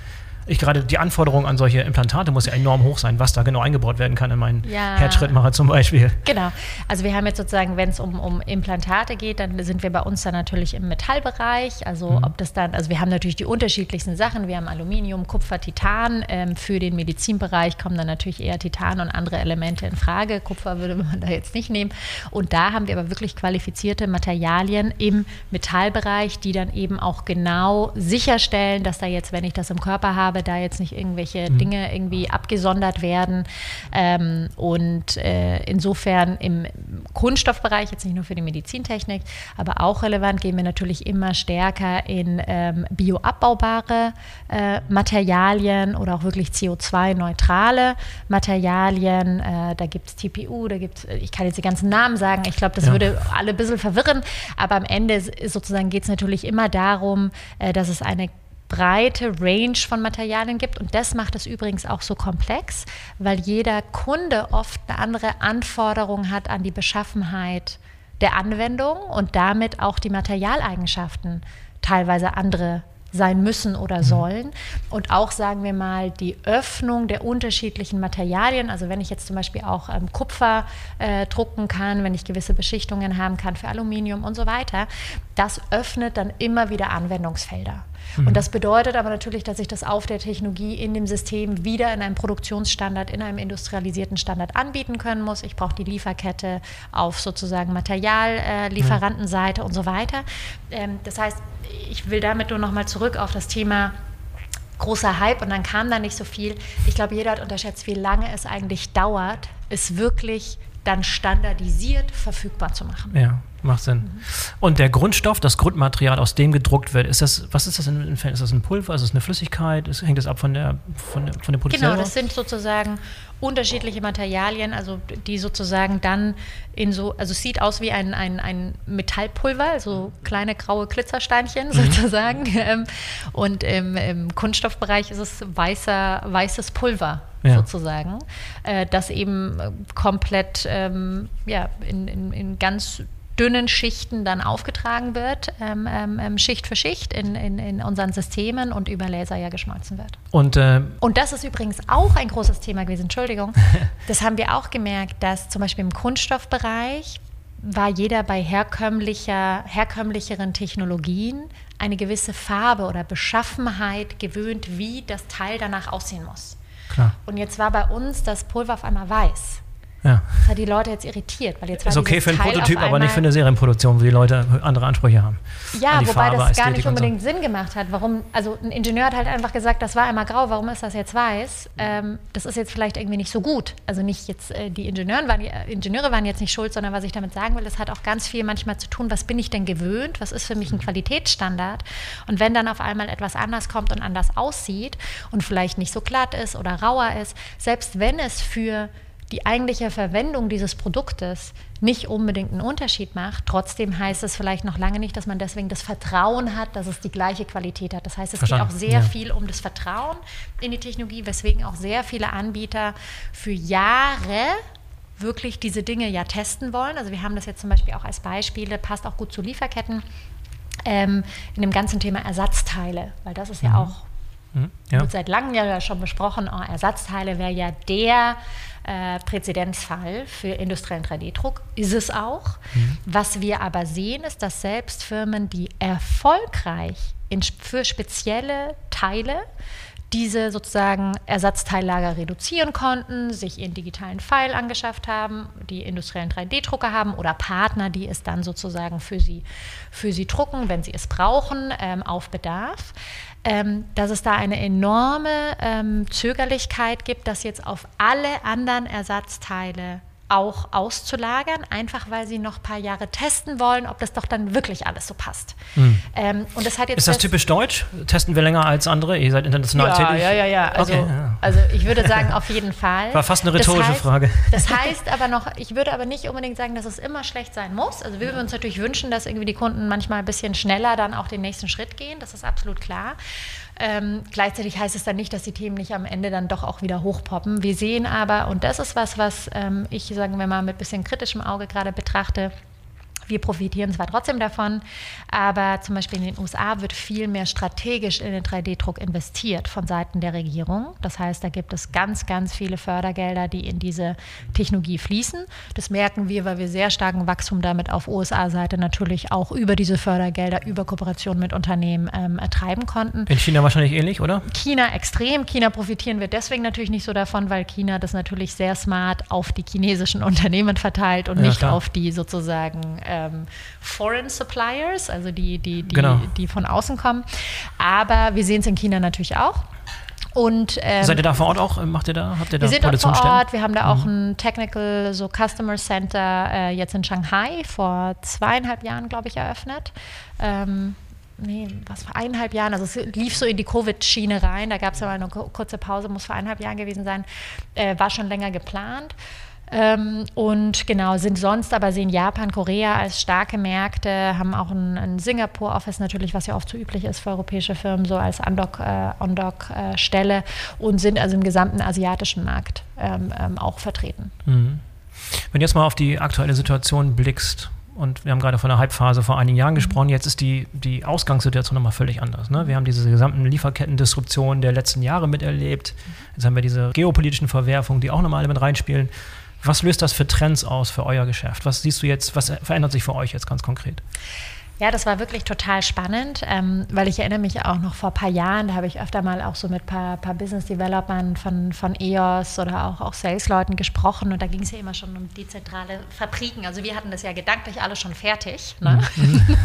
Ich gerade die Anforderung an solche Implantate muss ja enorm hoch sein, was da genau eingebaut werden kann in meinen Ja. Herzschrittmacher zum Beispiel. Genau. Also wir haben jetzt sozusagen, wenn es um, um Implantate geht, dann sind wir bei uns dann natürlich im Metallbereich. Also Mhm. ob das dann, also wir haben natürlich die unterschiedlichsten Sachen. Wir haben Aluminium, Kupfer, Titan. Ähm, für den Medizinbereich kommen dann natürlich eher Titan und andere Elemente in Frage. Kupfer würde man da jetzt nicht nehmen. Und da haben wir aber wirklich qualifizierte Materialien im Metallbereich, die dann eben auch genau sicherstellen, dass da jetzt, wenn ich das im Körper habe, da jetzt nicht irgendwelche Dinge irgendwie abgesondert werden. Ähm, und äh, insofern im Kunststoffbereich, jetzt nicht nur für die Medizintechnik, aber auch relevant, gehen wir natürlich immer stärker in ähm, bioabbaubare äh, Materialien oder auch wirklich CO2-neutrale Materialien. Äh, da gibt es TPU, da gibt es, ich kann jetzt die ganzen Namen sagen, ich glaube, das Ja. würde alle ein bisschen verwirren, aber am Ende ist sozusagen geht es natürlich immer darum, äh, dass es eine breite Range von Materialien gibt und das macht es übrigens auch so komplex, weil jeder Kunde oft eine andere Anforderung hat an die Beschaffenheit der Anwendung und damit auch die Materialeigenschaften teilweise andere sein müssen oder sollen. Und auch, sagen wir mal, die Öffnung der unterschiedlichen Materialien. Also wenn ich jetzt zum Beispiel auch ähm, Kupfer äh, drucken kann, wenn ich gewisse Beschichtungen haben kann für Aluminium und so weiter, das öffnet dann immer wieder Anwendungsfelder. Und das bedeutet aber natürlich, dass ich das auf der Technologie in dem System wieder in einem Produktionsstandard, in einem industrialisierten Standard anbieten können muss. Ich brauche die Lieferkette auf sozusagen Materiallieferantenseite äh, Lieferantenseite und so weiter. Ähm, das heißt, ich will damit nur nochmal zurück auf das Thema großer Hype und dann kam da nicht so viel. Ich glaube, jeder hat unterschätzt, wie lange es eigentlich dauert, es wirklich dann standardisiert verfügbar zu machen. Ja, macht Sinn. Und der Grundstoff, das Grundmaterial, aus dem gedruckt wird, ist das, was ist das in, in Ist das ein Pulver? Ist das eine Flüssigkeit? Ist, hängt das ab von der, von der, von der Produktion? Genau, das sind sozusagen unterschiedliche Materialien, also die sozusagen dann in so, also es sieht aus wie ein, ein, ein Metallpulver, also kleine graue Glitzersteinchen sozusagen. Ähm, Und im, im Kunststoffbereich ist es weißer, weißes Pulver Ja. sozusagen, äh, das eben komplett ähm, ja, in, in, in ganz dünnen Schichten dann aufgetragen wird, ähm, ähm, ähm, Schicht für Schicht in, in, in unseren Systemen und über Laser ja geschmolzen wird. Und äh, Und das ist übrigens auch ein großes Thema gewesen, Entschuldigung. Das haben wir auch gemerkt, dass zum Beispiel im Kunststoffbereich war jeder bei herkömmlicher, herkömmlicheren Technologien eine gewisse Farbe oder Beschaffenheit gewöhnt, wie das Teil danach aussehen muss. klar, Und jetzt war bei uns das Pulver auf einmal weiß. Ja. Das hat die Leute jetzt irritiert, weil jetzt war Ist okay für einen Teil Prototyp, aber nicht für eine Serienproduktion, wo die Leute andere Ansprüche haben. Ja, An die wobei Farbe, das gar Ästhetik nicht und so. unbedingt Sinn gemacht hat. Warum, also ein Ingenieur hat halt einfach gesagt, das war einmal grau, warum ist das jetzt weiß? Ähm, das ist jetzt vielleicht irgendwie nicht so gut. Also nicht jetzt, äh, die Ingenieuren waren, äh, Ingenieure waren jetzt nicht schuld, sondern was ich damit sagen will, das hat auch ganz viel manchmal zu tun, was bin ich denn gewöhnt? Was ist für mich ein Qualitätsstandard? Und wenn dann auf einmal etwas anders kommt und anders aussieht und vielleicht nicht so glatt ist oder rauer ist, selbst wenn es für die eigentliche Verwendung dieses Produktes nicht unbedingt einen Unterschied macht. Trotzdem heißt es vielleicht noch lange nicht, dass man deswegen das Vertrauen hat, dass es die gleiche Qualität hat. Das heißt, es Verstanden, geht auch sehr ja. viel um das Vertrauen in die Technologie, weswegen auch sehr viele Anbieter für Jahre wirklich diese Dinge ja testen wollen. Also wir haben das jetzt zum Beispiel auch als Beispiele, passt auch gut zu Lieferketten, ähm, in dem ganzen Thema Ersatzteile, weil das ist ja auch Mhm. Ja. wird seit langem ja schon besprochen, oh, Ersatzteile wäre ja der äh, Präzedenzfall für industriellen 3D-Druck. Ist es auch. Was wir aber sehen, ist, dass selbst Firmen, die erfolgreich in, für spezielle Teile diese sozusagen Ersatzteillager reduzieren konnten, sich ihren digitalen Pfeil angeschafft haben, die industriellen 3D-Drucker haben oder Partner, die es dann sozusagen für sie, für sie drucken, wenn sie es brauchen, ähm, auf Bedarf. Ähm, dass es da eine enorme ähm, Zögerlichkeit gibt, das jetzt auf alle anderen Ersatzteile auch auszulagern, einfach weil sie noch ein paar Jahre testen wollen, ob das doch dann wirklich alles so passt. Ähm, und das hat jetzt Ist das typisch deutsch? Testen wir länger als andere? Ihr seid international ja, tätig? Ja, ja, ja. Also, Okay, ja. also ich würde sagen, auf jeden Fall. War fast eine rhetorische das heißt, Frage. Das heißt aber noch, ich würde aber nicht unbedingt sagen, dass es immer schlecht sein muss. Also wir würden uns natürlich wünschen, dass irgendwie die Kunden manchmal ein bisschen schneller dann auch den nächsten Schritt gehen. Das ist absolut klar. Ähm, gleichzeitig heißt es dann nicht, dass die Themen nicht am Ende dann doch auch wieder hochpoppen. Wir sehen aber, und das ist was, was ähm, ich, sagen wir mal, mit bisschen kritischem Auge gerade betrachte, Wir profitieren zwar trotzdem davon, aber zum Beispiel in den USA wird viel mehr strategisch in den 3D-Druck investiert von Seiten der Regierung. Das heißt, da gibt es ganz, ganz viele Fördergelder, die in diese Technologie fließen. Das merken wir, weil wir sehr starken Wachstum damit auf USA-Seite natürlich auch über diese Fördergelder, über Kooperationen mit Unternehmen ähm, ertreiben konnten. In China wahrscheinlich ähnlich, oder? China extrem. China profitieren wir deswegen natürlich nicht so davon, weil China das natürlich sehr smart auf die chinesischen Unternehmen verteilt und ja, nicht klar. auf die sozusagen ähm, Foreign Suppliers, also die, die, die, genau. die von außen kommen. Aber wir sehen es in China natürlich auch. Und, ähm, Seid ihr da vor Ort auch? Macht ihr da? Habt ihr da wir sind dort vor Ort. Wir haben da auch mhm. ein Technical so Customer Center äh, jetzt in Shanghai vor zweieinhalb Jahren, glaube ich, eröffnet. Ähm, nee, was vor eineinhalb Jahren, also es lief so in die Covid-Schiene rein, da gab es ja mal eine kurze Pause, muss vor eineinhalb Jahren gewesen sein, äh, war schon länger geplant. Ähm, und genau, sind sonst aber sehen Japan, Korea als starke Märkte, haben auch ein, ein Singapur-Office natürlich, was ja oft so üblich ist für europäische Firmen, so als Undock-Stelle äh, äh, und sind also im gesamten asiatischen Markt ähm, ähm, auch vertreten. Mhm. Wenn du jetzt mal auf die aktuelle Situation blickst, und wir haben gerade von der Hype-Phase vor einigen Jahren gesprochen. Jetzt ist die, die Ausgangssituation nochmal völlig anders. Ne? Wir haben diese gesamten Lieferketten-Disruptionen der letzten Jahre miterlebt. Jetzt haben wir diese geopolitischen Verwerfungen, die auch nochmal mit reinspielen. Was löst das für Trends aus für euer Geschäft? Was siehst du jetzt, was verändert sich für euch jetzt ganz konkret? Ja, das war wirklich total spannend, ähm, weil ich erinnere mich auch noch vor ein paar Jahren, da habe ich öfter mal auch so mit ein paar, paar Business Developern von, von EOS oder auch, auch Sales-Leuten gesprochen und da ging es ja immer schon um dezentrale Fabriken. Also wir hatten das ja gedanklich alles schon fertig. Ne? Mhm.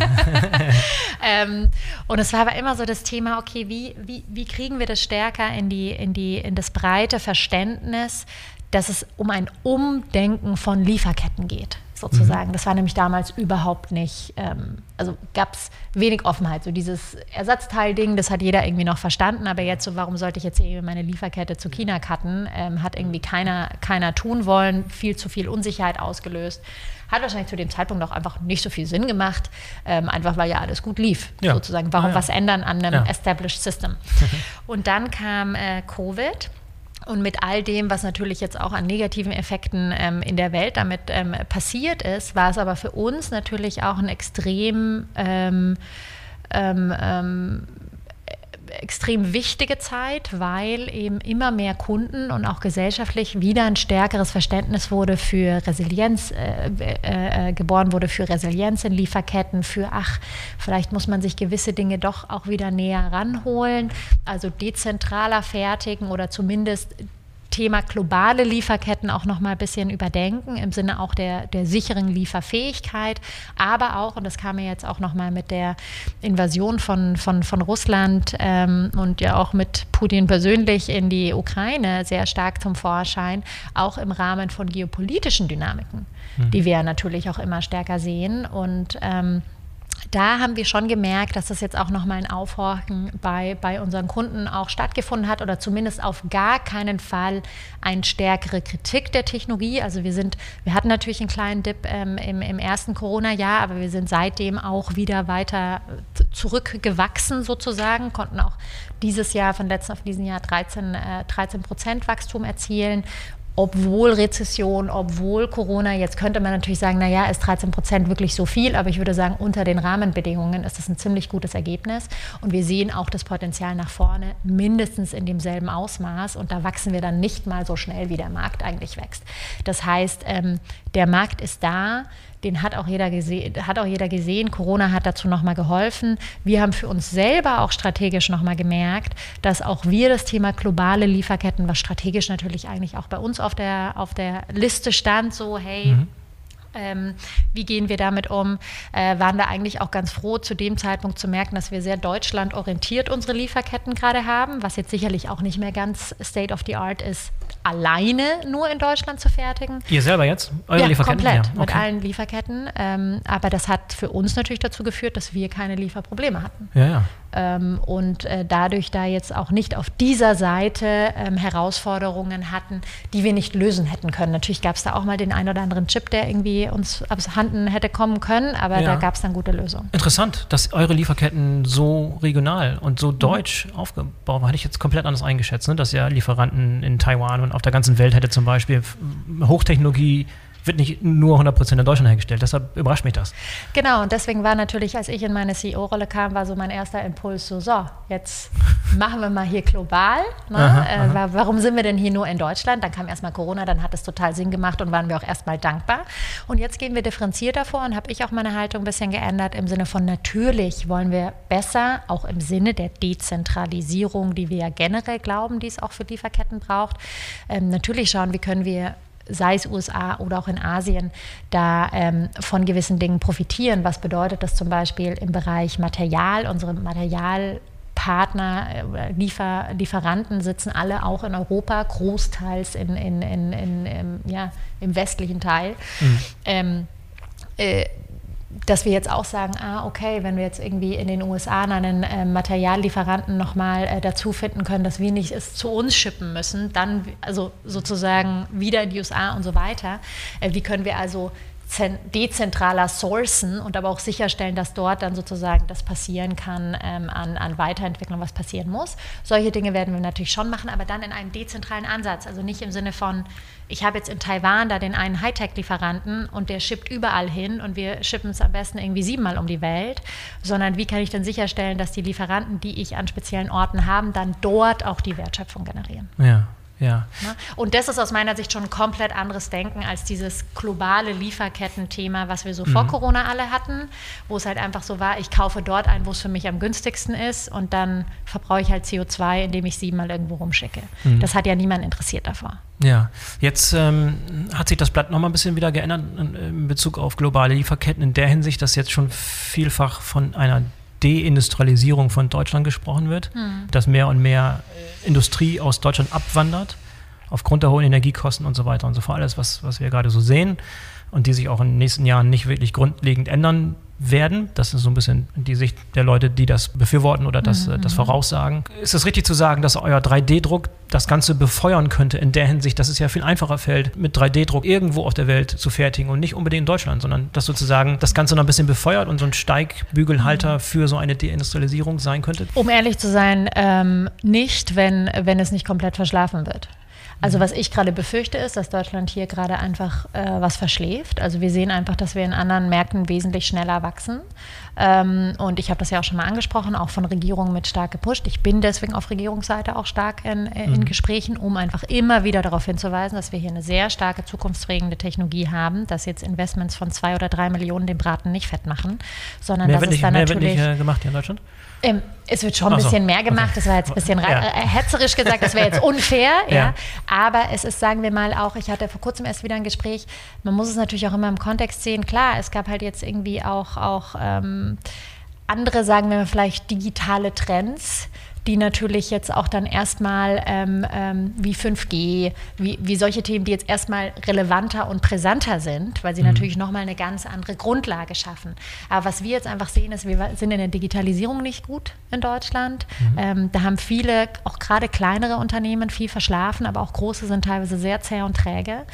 ähm, und es war aber immer so das Thema, okay, wie, wie, wie kriegen wir das stärker in, die, in, die, in das breite Verständnis dass es um ein Umdenken von Lieferketten geht, sozusagen. Mhm. Das war nämlich damals überhaupt nicht, ähm, also gab es wenig Offenheit. So dieses Ersatzteilding, das hat jeder irgendwie noch verstanden, aber jetzt so, warum sollte ich jetzt hier meine Lieferkette zu China cutten, ähm, hat irgendwie keiner, keiner tun wollen, viel zu viel Unsicherheit ausgelöst. Hat wahrscheinlich zu dem Zeitpunkt auch einfach nicht so viel Sinn gemacht, ähm, einfach weil ja alles gut lief, ja. sozusagen. Warum ah, ja. was ändern an einem ja. Established System? Und dann kam äh, Covid und mit all dem, was natürlich jetzt auch an negativen Effekten ähm, in der Welt damit ähm, passiert ist, war es aber für uns natürlich auch ein extrem ähm, ähm, ähm extrem wichtige Zeit, weil eben immer mehr Kunden und auch gesellschaftlich wieder ein stärkeres Verständnis wurde für Resilienz, äh, äh, äh, geboren wurde für Resilienz in Lieferketten, für ach, vielleicht muss man sich gewisse Dinge doch auch wieder näher ranholen, also dezentraler fertigen oder zumindest Thema globale Lieferketten auch noch mal ein bisschen überdenken im Sinne auch der, der sicheren Lieferfähigkeit, aber auch, und das kam ja jetzt auch noch mal mit der Invasion von, von, von Russland ähm, und ja auch mit Putin persönlich in die Ukraine sehr stark zum Vorschein, auch im Rahmen von geopolitischen Dynamiken, mhm. die wir natürlich auch immer stärker sehen und ähm, da haben wir schon gemerkt, dass das jetzt auch nochmal ein Aufhorchen bei, bei unseren Kunden auch stattgefunden hat oder zumindest auf gar keinen Fall eine stärkere Kritik der Technologie. Also wir sind, wir hatten natürlich einen kleinen Dip ähm, im, im ersten Corona-Jahr, aber wir sind seitdem auch wieder weiter zurückgewachsen sozusagen, konnten auch dieses Jahr von letzten auf diesen Jahr 13, äh, 13 Prozent Wachstum erzielen obwohl Rezession, obwohl Corona, jetzt könnte man natürlich sagen, naja, ist 13 Prozent wirklich so viel, aber ich würde sagen, unter den Rahmenbedingungen ist das ein ziemlich gutes Ergebnis. Und wir sehen auch das Potenzial nach vorne mindestens in demselben Ausmaß und da wachsen wir dann nicht mal so schnell, wie der Markt eigentlich wächst. Das heißt, ähm, der Markt ist da, den hat auch jeder gesehen, hat auch jeder gesehen. Corona hat dazu nochmal geholfen. Wir haben für uns selber auch strategisch nochmal gemerkt, dass auch wir das Thema globale Lieferketten, was strategisch natürlich eigentlich auch bei uns auf der, auf der Liste stand, so, hey, mhm. Ähm, wie gehen wir damit um? Äh, waren da eigentlich auch ganz froh, zu dem Zeitpunkt zu merken, dass wir sehr deutschlandorientiert unsere Lieferketten gerade haben, was jetzt sicherlich auch nicht mehr ganz State of the Art ist, alleine nur in Deutschland zu fertigen. Ihr selber jetzt? Eure ja, Lieferketten? komplett, ja, okay. mit allen Lieferketten. Ähm, aber das hat für uns natürlich dazu geführt, dass wir keine Lieferprobleme hatten. Ja, ja. Ähm, und äh, dadurch da jetzt auch nicht auf dieser Seite ähm, Herausforderungen hatten, die wir nicht lösen hätten können. Natürlich gab es da auch mal den einen oder anderen Chip, der irgendwie uns abhanden hätte kommen können, aber ja. da gab es dann gute Lösungen. Interessant, dass eure Lieferketten so regional und so mhm. deutsch mhm. aufgebaut waren. Hatte ich jetzt komplett anders eingeschätzt, ne? dass ja Lieferanten in Taiwan und auf der ganzen Welt hätte zum Beispiel Hochtechnologie wird nicht nur 100% in Deutschland hergestellt. Deshalb überrascht mich das. Genau, und deswegen war natürlich, als ich in meine CEO-Rolle kam, war so mein erster Impuls so, so, jetzt machen wir mal hier global. Ne? Aha, äh, aha. Warum sind wir denn hier nur in Deutschland? Dann kam erstmal Corona, dann hat es total Sinn gemacht und waren wir auch erstmal dankbar. Und jetzt gehen wir differenzierter vor und habe ich auch meine Haltung ein bisschen geändert im Sinne von natürlich wollen wir besser, auch im Sinne der Dezentralisierung, die wir ja generell glauben, die es auch für Lieferketten braucht. Ähm, natürlich schauen, wie können wir sei es USA oder auch in Asien, da ähm, von gewissen Dingen profitieren. Was bedeutet das zum Beispiel im Bereich Material, unsere Materialpartner, äh, Liefer, Lieferanten sitzen alle auch in Europa, großteils in, in, in, in im, ja, im westlichen Teil. Mhm. Ähm, äh, dass wir jetzt auch sagen, ah, okay, wenn wir jetzt irgendwie in den USA einen äh, Materiallieferanten nochmal äh, dazu finden können, dass wir nicht es zu uns schippen müssen, dann also sozusagen wieder in die USA und so weiter. Äh, wie können wir also dezentraler sourcen und aber auch sicherstellen, dass dort dann sozusagen das passieren kann ähm, an, an Weiterentwicklung, was passieren muss. Solche Dinge werden wir natürlich schon machen, aber dann in einem dezentralen Ansatz. Also nicht im Sinne von, ich habe jetzt in Taiwan da den einen Hightech-Lieferanten und der schippt überall hin und wir schippen es am besten irgendwie siebenmal um die Welt, sondern wie kann ich dann sicherstellen, dass die Lieferanten, die ich an speziellen Orten habe, dann dort auch die Wertschöpfung generieren. Ja. Ja. Ne? Und das ist aus meiner Sicht schon ein komplett anderes Denken als dieses globale Lieferketten-Thema, was wir so mhm. vor Corona alle hatten, wo es halt einfach so war, ich kaufe dort ein, wo es für mich am günstigsten ist und dann verbrauche ich halt CO2, indem ich siebenmal irgendwo rumschicke. Mhm. Das hat ja niemand interessiert davor. Ja, jetzt ähm, hat sich das Blatt nochmal ein bisschen wieder geändert in Bezug auf globale Lieferketten, in der Hinsicht, dass jetzt schon vielfach von einer Deindustrialisierung von Deutschland gesprochen wird, mhm. dass mehr und mehr Industrie aus Deutschland abwandert, aufgrund der hohen Energiekosten und so weiter und so fort. Alles, was, was wir gerade so sehen und die sich auch in den nächsten Jahren nicht wirklich grundlegend ändern werden. Das ist so ein bisschen die Sicht der Leute, die das befürworten oder das, mhm. das voraussagen. Ist es richtig zu sagen, dass euer 3D-Druck das Ganze befeuern könnte in der Hinsicht, dass es ja viel einfacher fällt, mit 3D-Druck irgendwo auf der Welt zu fertigen und nicht unbedingt in Deutschland, sondern dass sozusagen das Ganze noch ein bisschen befeuert und so ein Steigbügelhalter mhm. für so eine Deindustrialisierung sein könnte? Um ehrlich zu sein, ähm, nicht, wenn, wenn es nicht komplett verschlafen wird. Also was ich gerade befürchte ist, dass Deutschland hier gerade einfach äh, was verschläft. Also wir sehen einfach, dass wir in anderen Märkten wesentlich schneller wachsen. Ähm, und ich habe das ja auch schon mal angesprochen, auch von Regierungen mit stark gepusht. Ich bin deswegen auf Regierungsseite auch stark in, äh, in mhm. Gesprächen, um einfach immer wieder darauf hinzuweisen, dass wir hier eine sehr starke zukunftsprägende Technologie haben, dass jetzt Investments von zwei oder drei Millionen den Braten nicht fett machen, sondern mehr dass es dann mehr natürlich wird nicht äh, gemacht hier in Deutschland. Ähm, es wird schon ein bisschen mehr gemacht. Okay. Das war jetzt ein bisschen ja. Äh, hetzerisch gesagt, das wäre jetzt unfair. ja. ja. Aber es ist, sagen wir mal, auch, ich hatte vor kurzem erst wieder ein Gespräch, man muss es natürlich auch immer im Kontext sehen. Klar, es gab halt jetzt irgendwie auch, auch ähm, andere, sagen wir vielleicht digitale Trends, die natürlich jetzt auch dann erstmal ähm, ähm, wie 5G, wie, wie solche Themen, die jetzt erstmal relevanter und präsenter sind, weil sie mhm. natürlich nochmal eine ganz andere Grundlage schaffen. Aber was wir jetzt einfach sehen, ist, wir sind in der Digitalisierung nicht gut in Deutschland. Mhm. Ähm, da haben viele, auch gerade kleinere Unternehmen, viel verschlafen, aber auch große sind teilweise sehr zäh und träge,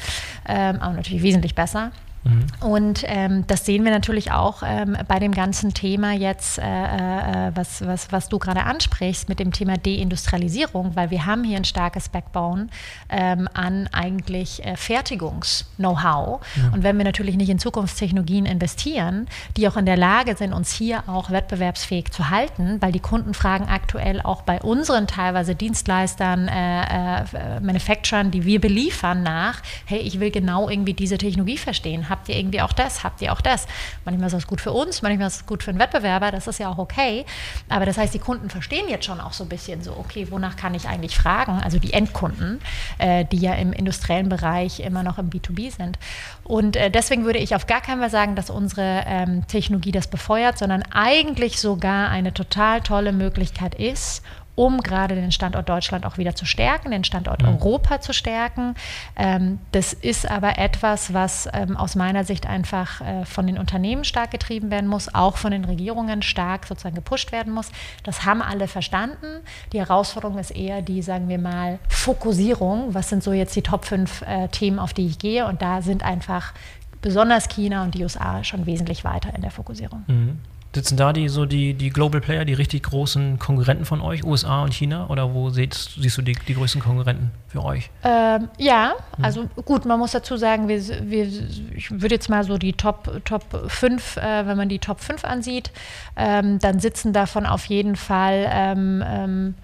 ähm, aber natürlich wesentlich besser. Mhm. Und ähm, das sehen wir natürlich auch ähm, bei dem ganzen Thema jetzt, äh, äh, was, was, was du gerade ansprichst, mit dem Thema Deindustrialisierung, weil wir haben hier ein starkes Backbone ähm, an eigentlich äh, Fertigungs-Know-how. Ja. Und wenn wir natürlich nicht in Zukunftstechnologien investieren, die auch in der Lage sind, uns hier auch wettbewerbsfähig zu halten, weil die Kunden fragen aktuell auch bei unseren teilweise Dienstleistern, äh, äh Manufacturern, die wir beliefern, nach, hey, ich will genau irgendwie diese Technologie verstehen habt ihr irgendwie auch das, habt ihr auch das. Manchmal ist das gut für uns, manchmal ist es gut für einen Wettbewerber, das ist ja auch okay. Aber das heißt, die Kunden verstehen jetzt schon auch so ein bisschen so, okay, wonach kann ich eigentlich fragen? Also die Endkunden, äh, die ja im industriellen Bereich immer noch im B2B sind. Und äh, deswegen würde ich auf gar keinen Fall sagen, dass unsere ähm, Technologie das befeuert, sondern eigentlich sogar eine total tolle Möglichkeit ist, um gerade den Standort Deutschland auch wieder zu stärken, den Standort ja. Europa zu stärken. Ähm, das ist aber etwas, was ähm, aus meiner Sicht einfach äh, von den Unternehmen stark getrieben werden muss, auch von den Regierungen stark sozusagen gepusht werden muss. Das haben alle verstanden. Die Herausforderung ist eher die, sagen wir mal, Fokussierung. Was sind so jetzt die Top 5 äh, Themen, auf die ich gehe? Und da sind einfach besonders China und die USA schon wesentlich weiter in der Fokussierung. Mhm. Sitzen da die so die, die Global Player, die richtig großen Konkurrenten von euch, USA und China? Oder wo siehst, siehst du die, die größten Konkurrenten für euch? Ähm, ja, hm. also gut, man muss dazu sagen, wir, wir, ich würde jetzt mal so die Top, Top 5, äh, wenn man die Top 5 ansieht, ähm, dann sitzen davon auf jeden Fall ähm, ähm,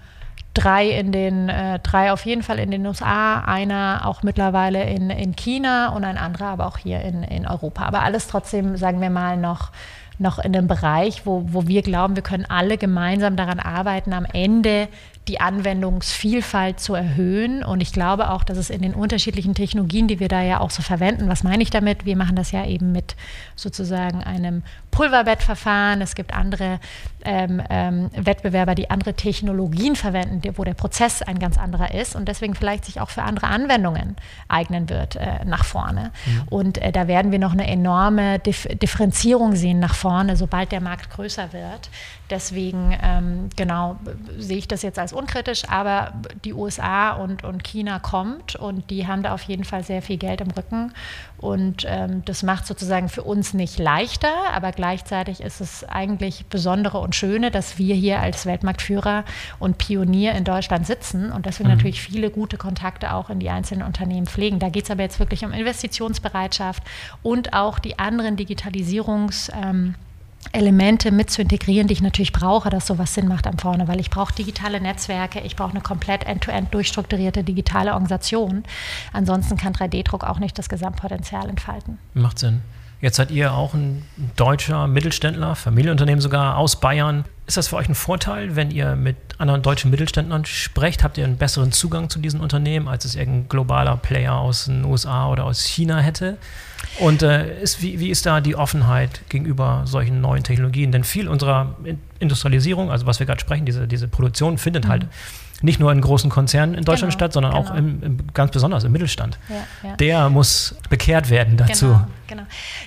drei in den, äh, drei auf jeden Fall in den USA, einer auch mittlerweile in, in China und ein anderer aber auch hier in, in Europa. Aber alles trotzdem, sagen wir mal, noch noch in einem Bereich, wo, wo wir glauben, wir können alle gemeinsam daran arbeiten, am Ende die Anwendungsvielfalt zu erhöhen. Und ich glaube auch, dass es in den unterschiedlichen Technologien, die wir da ja auch so verwenden, was meine ich damit? Wir machen das ja eben mit sozusagen einem Pulverbettverfahren. Es gibt andere ähm, ähm, Wettbewerber, die andere Technologien verwenden, wo der Prozess ein ganz anderer ist und deswegen vielleicht sich auch für andere Anwendungen eignen wird äh, nach vorne. Mhm. Und äh, da werden wir noch eine enorme Dif Differenzierung sehen nach vorne, sobald der Markt größer wird. Deswegen, ähm, genau, sehe ich das jetzt als unkritisch, aber die USA und, und China kommt und die haben da auf jeden Fall sehr viel Geld im Rücken. Und ähm, das macht sozusagen für uns nicht leichter, aber gleichzeitig ist es eigentlich Besondere und Schöne, dass wir hier als Weltmarktführer und Pionier in Deutschland sitzen und dass wir mhm. natürlich viele gute Kontakte auch in die einzelnen Unternehmen pflegen. Da geht es aber jetzt wirklich um Investitionsbereitschaft und auch die anderen Digitalisierungs- ähm, Elemente mit zu integrieren, die ich natürlich brauche, dass sowas Sinn macht am vorne, weil ich brauche digitale Netzwerke, ich brauche eine komplett end-to-end durchstrukturierte digitale Organisation. Ansonsten kann 3D-Druck auch nicht das Gesamtpotenzial entfalten. Macht Sinn. Jetzt seid ihr auch ein deutscher Mittelständler, Familienunternehmen sogar aus Bayern. Ist das für euch ein Vorteil, wenn ihr mit anderen deutschen Mittelständlern sprecht? Habt ihr einen besseren Zugang zu diesen Unternehmen, als es irgendein globaler Player aus den USA oder aus China hätte? Und äh, ist, wie, wie ist da die Offenheit gegenüber solchen neuen Technologien? Denn viel unserer Industrialisierung, also was wir gerade sprechen, diese, diese Produktion findet mhm. halt nicht nur in großen Konzernen in Deutschland genau, statt, sondern genau. auch im, im, ganz besonders im Mittelstand. Ja, ja. Der muss bekehrt werden dazu. Genau, genau.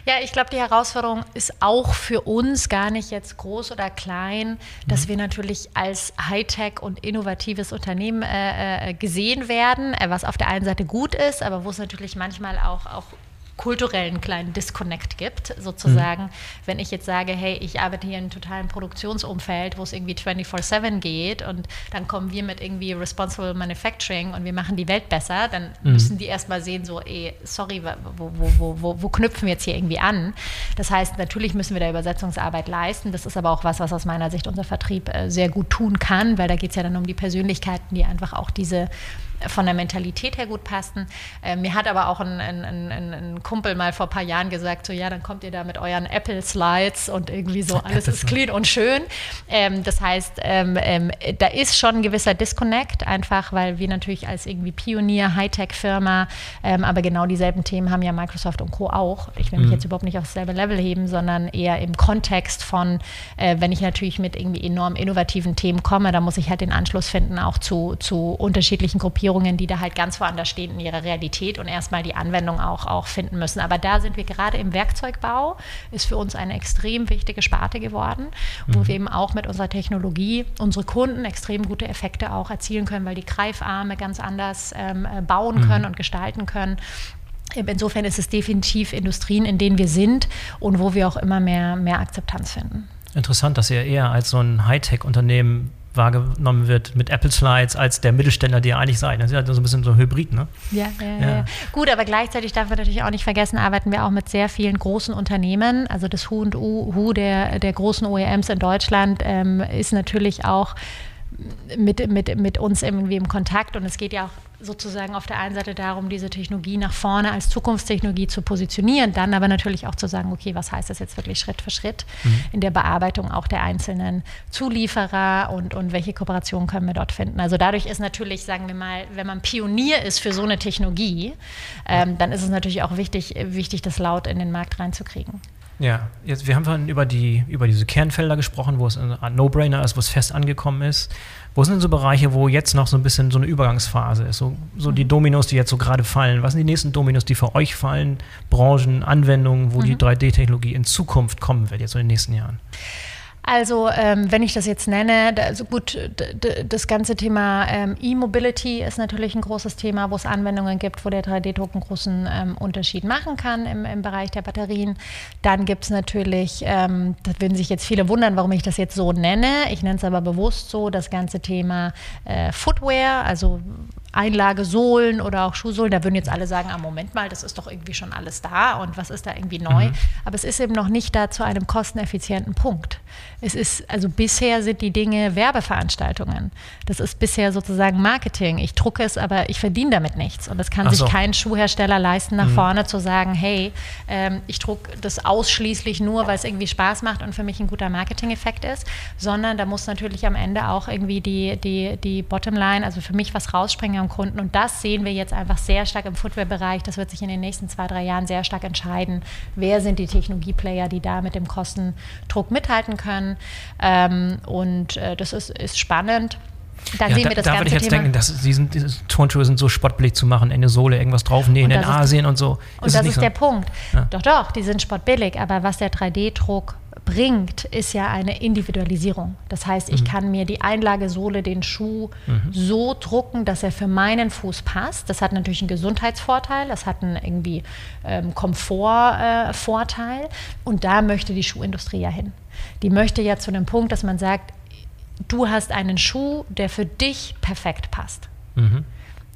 Ja, ich glaube, die Herausforderung ist auch für uns gar nicht jetzt groß oder klein, dass mhm. wir natürlich als Hightech und innovatives Unternehmen äh, äh gesehen werden, äh, was auf der einen Seite gut ist, aber wo es natürlich manchmal auch, auch kulturellen kleinen Disconnect gibt, sozusagen. Mhm. Wenn ich jetzt sage, hey, ich arbeite hier in einem totalen Produktionsumfeld, wo es irgendwie 24-7 geht und dann kommen wir mit irgendwie Responsible Manufacturing und wir machen die Welt besser, dann mhm. müssen die erstmal sehen, so, ey, sorry, wo, wo, wo, wo, wo knüpfen wir jetzt hier irgendwie an? Das heißt, natürlich müssen wir da Übersetzungsarbeit leisten. Das ist aber auch was, was aus meiner Sicht unser Vertrieb äh, sehr gut tun kann, weil da geht es ja dann um die Persönlichkeiten, die einfach auch diese von der Mentalität her gut passten. Äh, mir hat aber auch ein, ein, ein, ein, Kumpel mal vor ein paar Jahren gesagt, so ja, dann kommt ihr da mit euren Apple Slides und irgendwie so, alles ist clean und schön. Ähm, das heißt, ähm, ähm, da ist schon ein gewisser Disconnect, einfach weil wir natürlich als irgendwie Pionier, Hightech-Firma, ähm, aber genau dieselben Themen haben ja Microsoft und Co. auch. Ich will mich mhm. jetzt überhaupt nicht aufs selbe Level heben, sondern eher im Kontext von, äh, wenn ich natürlich mit irgendwie enorm innovativen Themen komme, da muss ich halt den Anschluss finden, auch zu, zu unterschiedlichen Gruppierungen Gruppierungen, die da halt ganz woanders stehen in ihrer Realität und erstmal die Anwendung auch, auch finden müssen. Aber da sind wir gerade im Werkzeugbau, ist für uns eine extrem wichtige Sparte geworden, wo mhm. wir eben auch mit unserer Technologie unsere Kunden extrem gute Effekte auch erzielen können, weil die Greifarme ganz anders ähm, äh, bauen können mhm. und gestalten können. Insofern ist es definitiv Industrien, in denen wir sind und wo wir auch immer mehr, mehr Akzeptanz finden. Interessant, dass ihr eher als so ein Hightech-Unternehmen wahrgenommen wird mit Apple Slides als der Mittelständler, der ihr eigentlich seid. Das ist ja so ein bisschen so ein Hybrid, ne? Ja, ja, ja. ja. Gut, aber gleichzeitig darf man natürlich auch nicht vergessen, arbeiten wir auch mit sehr vielen großen Unternehmen. Also das Hu und Hu der, der großen OEMs in Deutschland ähm, ist natürlich auch mit, mit, mit uns irgendwie im Kontakt und es geht ja auch sozusagen auf der einen Seite darum, diese Technologie nach vorne als Zukunftstechnologie zu positionieren, dann aber natürlich auch zu sagen, okay, was heißt das jetzt wirklich Schritt für Schritt mhm. in der Bearbeitung auch der einzelnen Zulieferer und, und welche Kooperationen können wir dort finden. Also dadurch ist natürlich, sagen wir mal, wenn man Pionier ist für so eine Technologie, ähm, dann ist es natürlich auch wichtig, wichtig, das laut in den Markt reinzukriegen. Ja, jetzt, wir haben vorhin über, die, über diese Kernfelder gesprochen, wo es ein No-Brainer ist, wo es fest angekommen ist. Wo sind denn so Bereiche, wo jetzt noch so ein bisschen so eine Übergangsphase ist? So, so die mhm. Dominos, die jetzt so gerade fallen. Was sind die nächsten Dominos, die für euch fallen? Branchen, Anwendungen, wo mhm. die 3D-Technologie in Zukunft kommen wird, jetzt so in den nächsten Jahren? Also, ähm, wenn ich das jetzt nenne, da, also gut, das ganze Thema ähm, E-Mobility ist natürlich ein großes Thema, wo es Anwendungen gibt, wo der 3D-Druck einen großen ähm, Unterschied machen kann im, im, Bereich der Batterien. Dann gibt es natürlich, ähm, da würden sich jetzt viele wundern, warum ich das jetzt so nenne. Ich nenne es aber bewusst so, das ganze Thema äh, Footwear, also Einlagesohlen oder auch Schuhsohlen, da würden jetzt alle sagen, ah, Moment mal, das ist doch irgendwie schon alles da und was ist da irgendwie neu? Mhm. Aber es ist eben noch nicht da zu einem kosteneffizienten Punkt. Es ist, also bisher sind die Dinge Werbeveranstaltungen. Das ist bisher sozusagen Marketing. Ich drucke es, aber ich verdiene damit nichts. Und das kann so. sich kein Schuhhersteller leisten, nach mhm. vorne zu sagen, hey, ähm, ich drucke das ausschließlich nur, weil es irgendwie Spaß macht und für mich ein guter Marketing-Effekt ist, sondern da muss natürlich am Ende auch irgendwie die, die, die Bottomline, also für mich was rausspringen am Kunden. Und das sehen wir jetzt einfach sehr stark im Footwear-Bereich. Das wird sich in den nächsten zwei, drei Jahren sehr stark entscheiden. Wer sind die Technologieplayer, die da mit dem Kostendruck mithalten können? Ähm, und äh, das ist, ist spannend. Da ja, sehen da, wir das da ganze würde ich jetzt Thema. denken, dass diesen, diese Turnschuhe sind so sportbillig zu machen, eine Sohle, irgendwas draufnähen in Asien und so. Und ist das ist so? der Punkt. Ja. Doch, doch, die sind sportbillig, aber was der 3D-Druck bringt, ist ja eine Individualisierung. Das heißt, ich mhm. kann mir die Einlagesohle, den Schuh mhm. so drucken, dass er für meinen Fuß passt. Das hat natürlich einen Gesundheitsvorteil, das hat einen irgendwie ähm, Komfortvorteil. Äh, und da möchte die Schuhindustrie ja hin. Die möchte ja zu dem Punkt, dass man sagt, du hast einen Schuh, der für dich perfekt passt. Mhm.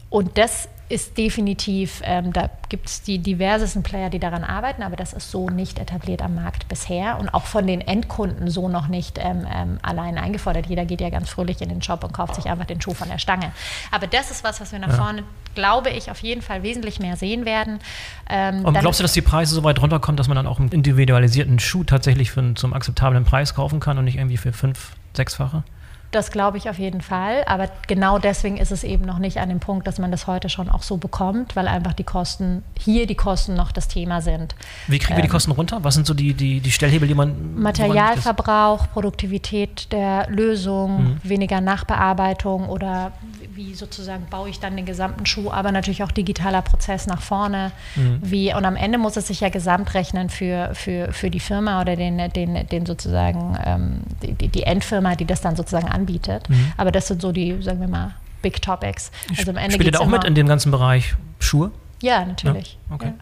Und das ist definitiv, ähm, da gibt es die diversesten Player, die daran arbeiten, aber das ist so nicht etabliert am Markt bisher und auch von den Endkunden so noch nicht ähm, ähm, allein eingefordert. Jeder geht ja ganz fröhlich in den Shop und kauft sich einfach den Schuh von der Stange. Aber das ist was, was wir nach ja. vorne, glaube ich, auf jeden Fall wesentlich mehr sehen werden. Ähm, und glaubst du, dass die Preise so weit runterkommen, dass man dann auch einen individualisierten Schuh tatsächlich für, zum akzeptablen Preis kaufen kann und nicht irgendwie für fünf, sechsfache? Das glaube ich auf jeden Fall. Aber genau deswegen ist es eben noch nicht an dem Punkt, dass man das heute schon auch so bekommt, weil einfach die Kosten, hier die Kosten noch das Thema sind. Wie kriegen wir die ähm, Kosten runter? Was sind so die, die, die Stellhebel, die man. Materialverbrauch, Produktivität der Lösung, mhm. weniger Nachbearbeitung oder wie sozusagen baue ich dann den gesamten Schuh, aber natürlich auch digitaler Prozess nach vorne. Mhm. Wie, und am Ende muss es sich ja gesamt rechnen für, für, für die Firma oder den, den, den sozusagen ähm, die, die Endfirma, die das dann sozusagen anbietet. Mhm. Aber das sind so die, sagen wir mal, Big Topics. Also am Ende Spielt ihr da auch mit in dem ganzen Bereich Schuhe? Ja, natürlich. Ja? Okay.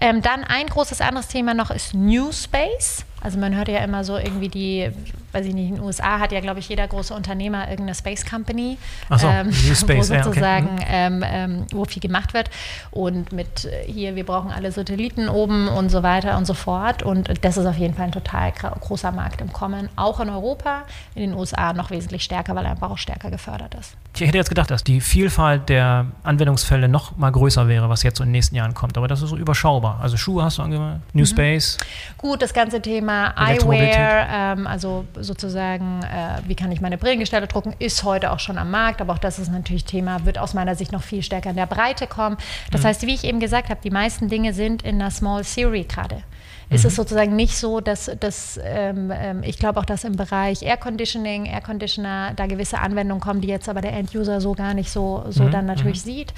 Ja. Ähm, dann ein großes anderes Thema noch ist New Space. Also man hört ja immer so irgendwie die, weiß ich nicht, in den USA hat ja, glaube ich, jeder große Unternehmer irgendeine Space Company, so, ähm, Space, wo sozusagen, okay. Mhm. ähm, ähm, wo viel gemacht wird. Und mit äh, hier, wir brauchen alle Satelliten oben und so weiter und so fort. Und das ist auf jeden Fall ein total großer Markt im Kommen, auch in Europa, in den USA noch wesentlich stärker, weil er einfach auch stärker gefördert ist. Ich hätte jetzt gedacht, dass die Vielfalt der Anwendungsfälle noch mal größer wäre, was jetzt so in den nächsten Jahren kommt. Aber das ist so überschaubar. Also Schuhe hast du angehört, New mhm. Space. Gut, das ganze Thema Thema Eyewear, ähm, also sozusagen, äh, wie kann ich meine Brillengestelle drucken, ist heute auch schon am Markt, aber auch das ist natürlich Thema, wird aus meiner Sicht noch viel stärker in der Breite kommen. Das mhm. heißt, wie ich eben gesagt habe, die meisten Dinge sind in einer Small Series gerade ist es mhm. sozusagen nicht so, dass, dass ähm, ähm, ich glaube auch, dass im Bereich Air Conditioning, Air Conditioner da gewisse Anwendungen kommen, die jetzt aber der End-User so gar nicht so, so mhm. dann natürlich mhm. sieht.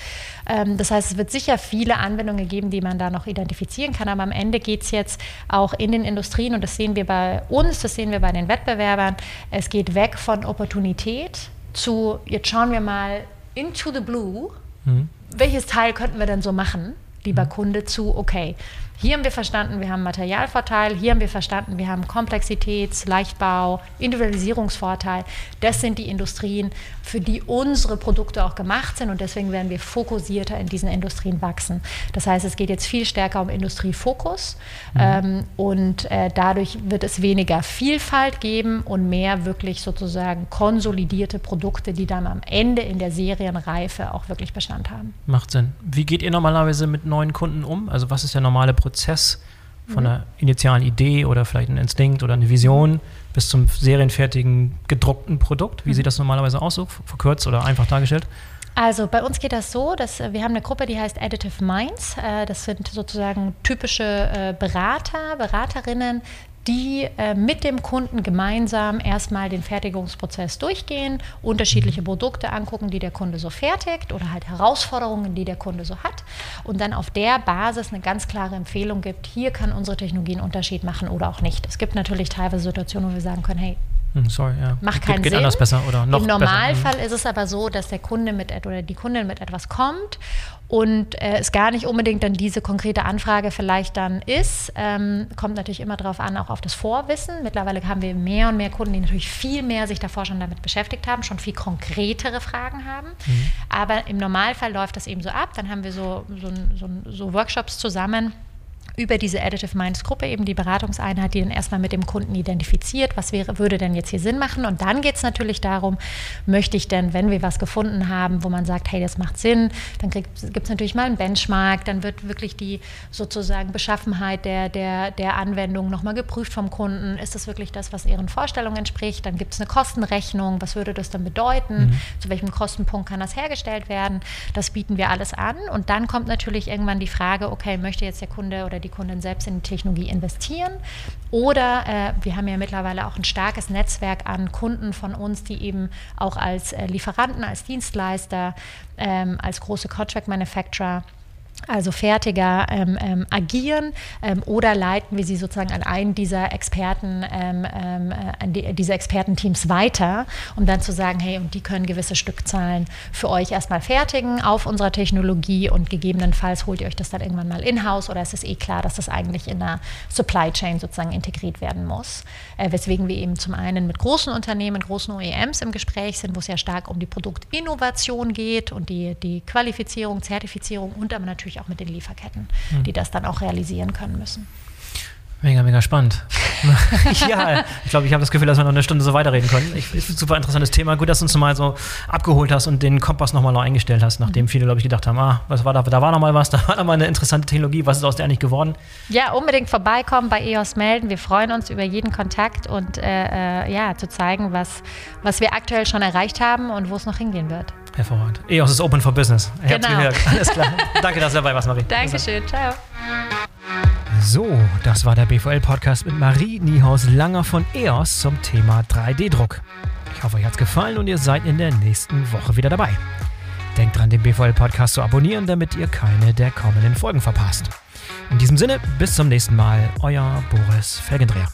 Ähm, das heißt, es wird sicher viele Anwendungen geben, die man da noch identifizieren kann, aber am Ende geht es jetzt auch in den Industrien und das sehen wir bei uns, das sehen wir bei den Wettbewerbern, es geht weg von Opportunität zu, jetzt schauen wir mal into the blue, mhm. welches Teil könnten wir denn so machen? lieber mhm. Kunde, zu, okay, hier haben wir verstanden, wir haben Materialvorteil, hier haben wir verstanden, wir haben Komplexitäts-, Leichtbau, Individualisierungsvorteil. Das sind die Industrien, für die unsere Produkte auch gemacht sind und deswegen werden wir fokussierter in diesen Industrien wachsen. Das heißt, es geht jetzt viel stärker um Industriefokus mhm. ähm, und äh, dadurch wird es weniger Vielfalt geben und mehr wirklich sozusagen konsolidierte Produkte, die dann am Ende in der Serienreife auch wirklich Bestand haben. Macht Sinn. Wie geht ihr normalerweise mit neuen Kunden um? Also was ist der normale Prozess? Prozess von einer initialen Idee oder vielleicht ein Instinkt oder eine Vision bis zum serienfertigen gedruckten Produkt? Wie mhm. sieht das normalerweise aus, so verkürzt oder einfach dargestellt? Also bei uns geht das so, dass äh, wir haben eine Gruppe, die heißt Additive Minds. Äh, das sind sozusagen typische äh, Berater, Beraterinnen, die äh, mit dem Kunden gemeinsam erstmal den Fertigungsprozess durchgehen, unterschiedliche Produkte angucken, die der Kunde so fertigt oder halt Herausforderungen, die der Kunde so hat und dann auf der Basis eine ganz klare Empfehlung gibt, hier kann unsere Technologie einen Unterschied machen oder auch nicht. Es gibt natürlich teilweise Situationen, wo wir sagen können, hey, sorry, ja. Macht keinen geht, geht Sinn. anders besser oder noch Im Normalfall besser. ist es aber so, dass der Kunde mit oder die Kundin mit etwas kommt und äh, es gar nicht unbedingt dann diese konkrete Anfrage vielleicht dann ist. Ähm, kommt natürlich immer darauf an, auch auf das Vorwissen. Mittlerweile haben wir mehr und mehr Kunden, die natürlich viel mehr sich davor schon damit beschäftigt haben, schon viel konkretere Fragen haben. Mhm. Aber im Normalfall läuft das eben so ab. Dann haben wir so, so, so, so Workshops zusammen über diese Additive Minds Gruppe eben die Beratungseinheit, die dann erstmal mit dem Kunden identifiziert, was wäre, würde denn jetzt hier Sinn machen. Und dann geht es natürlich darum, möchte ich denn, wenn wir was gefunden haben, wo man sagt, hey, das macht Sinn, dann gibt es natürlich mal einen Benchmark, dann wird wirklich die sozusagen Beschaffenheit der, der, der Anwendung nochmal geprüft vom Kunden. Ist das wirklich das, was ihren Vorstellungen entspricht? Dann gibt es eine Kostenrechnung, was würde das dann bedeuten? Mhm. Zu welchem Kostenpunkt kann das hergestellt werden? Das bieten wir alles an. Und dann kommt natürlich irgendwann die Frage, okay, möchte jetzt der Kunde oder die Kunden selbst in die Technologie investieren. Oder äh, wir haben ja mittlerweile auch ein starkes Netzwerk an Kunden von uns, die eben auch als äh, Lieferanten, als Dienstleister, ähm, als große Contract Manufacturer also fertiger ähm, ähm, agieren ähm, oder leiten wir sie sozusagen an einen dieser Experten, ähm, ähm, äh, an die, diese Expertenteams weiter, um dann zu sagen, hey, und die können gewisse Stückzahlen für euch erstmal fertigen auf unserer Technologie und gegebenenfalls holt ihr euch das dann irgendwann mal in-house oder ist es eh klar, dass das eigentlich in der Supply Chain sozusagen integriert werden muss. Äh, weswegen wir eben zum einen mit großen Unternehmen, großen OEMs im Gespräch sind, wo es ja stark um die Produktinnovation geht und die, die Qualifizierung, Zertifizierung und aber natürlich natürlich auch mit den Lieferketten, mhm. die das dann auch realisieren können müssen. Mega, mega spannend. ja, ich glaube, ich habe das Gefühl, dass wir noch eine Stunde so weiterreden können. Ich, ich, super interessantes Thema. Gut, dass du uns mal so abgeholt hast und den Kompass nochmal neu eingestellt hast, nachdem mhm. viele, glaube ich, gedacht haben, ah, was war da, da war noch mal was, da war noch mal eine interessante Technologie, was ist aus der eigentlich geworden? Ja, unbedingt vorbeikommen, bei EOS melden. Wir freuen uns über jeden Kontakt und äh, äh ja, zu zeigen, was, was wir aktuell schon erreicht haben und wo es noch hingehen wird. Hervorragend. EOS ist open for business. Herzlich genau. gehört. Alles klar. Danke, dass du dabei warst, Marie. Dankeschön. Ciao. So, das war der BVL-Podcast mit Marie Niehaus-Langer von EOS zum Thema 3D-Druck. Ich hoffe, euch hat es gefallen und ihr seid in der nächsten Woche wieder dabei. Denkt dran, den BVL-Podcast zu abonnieren, damit ihr keine der kommenden Folgen verpasst. In diesem Sinne, bis zum nächsten Mal, euer Boris Felgendreher.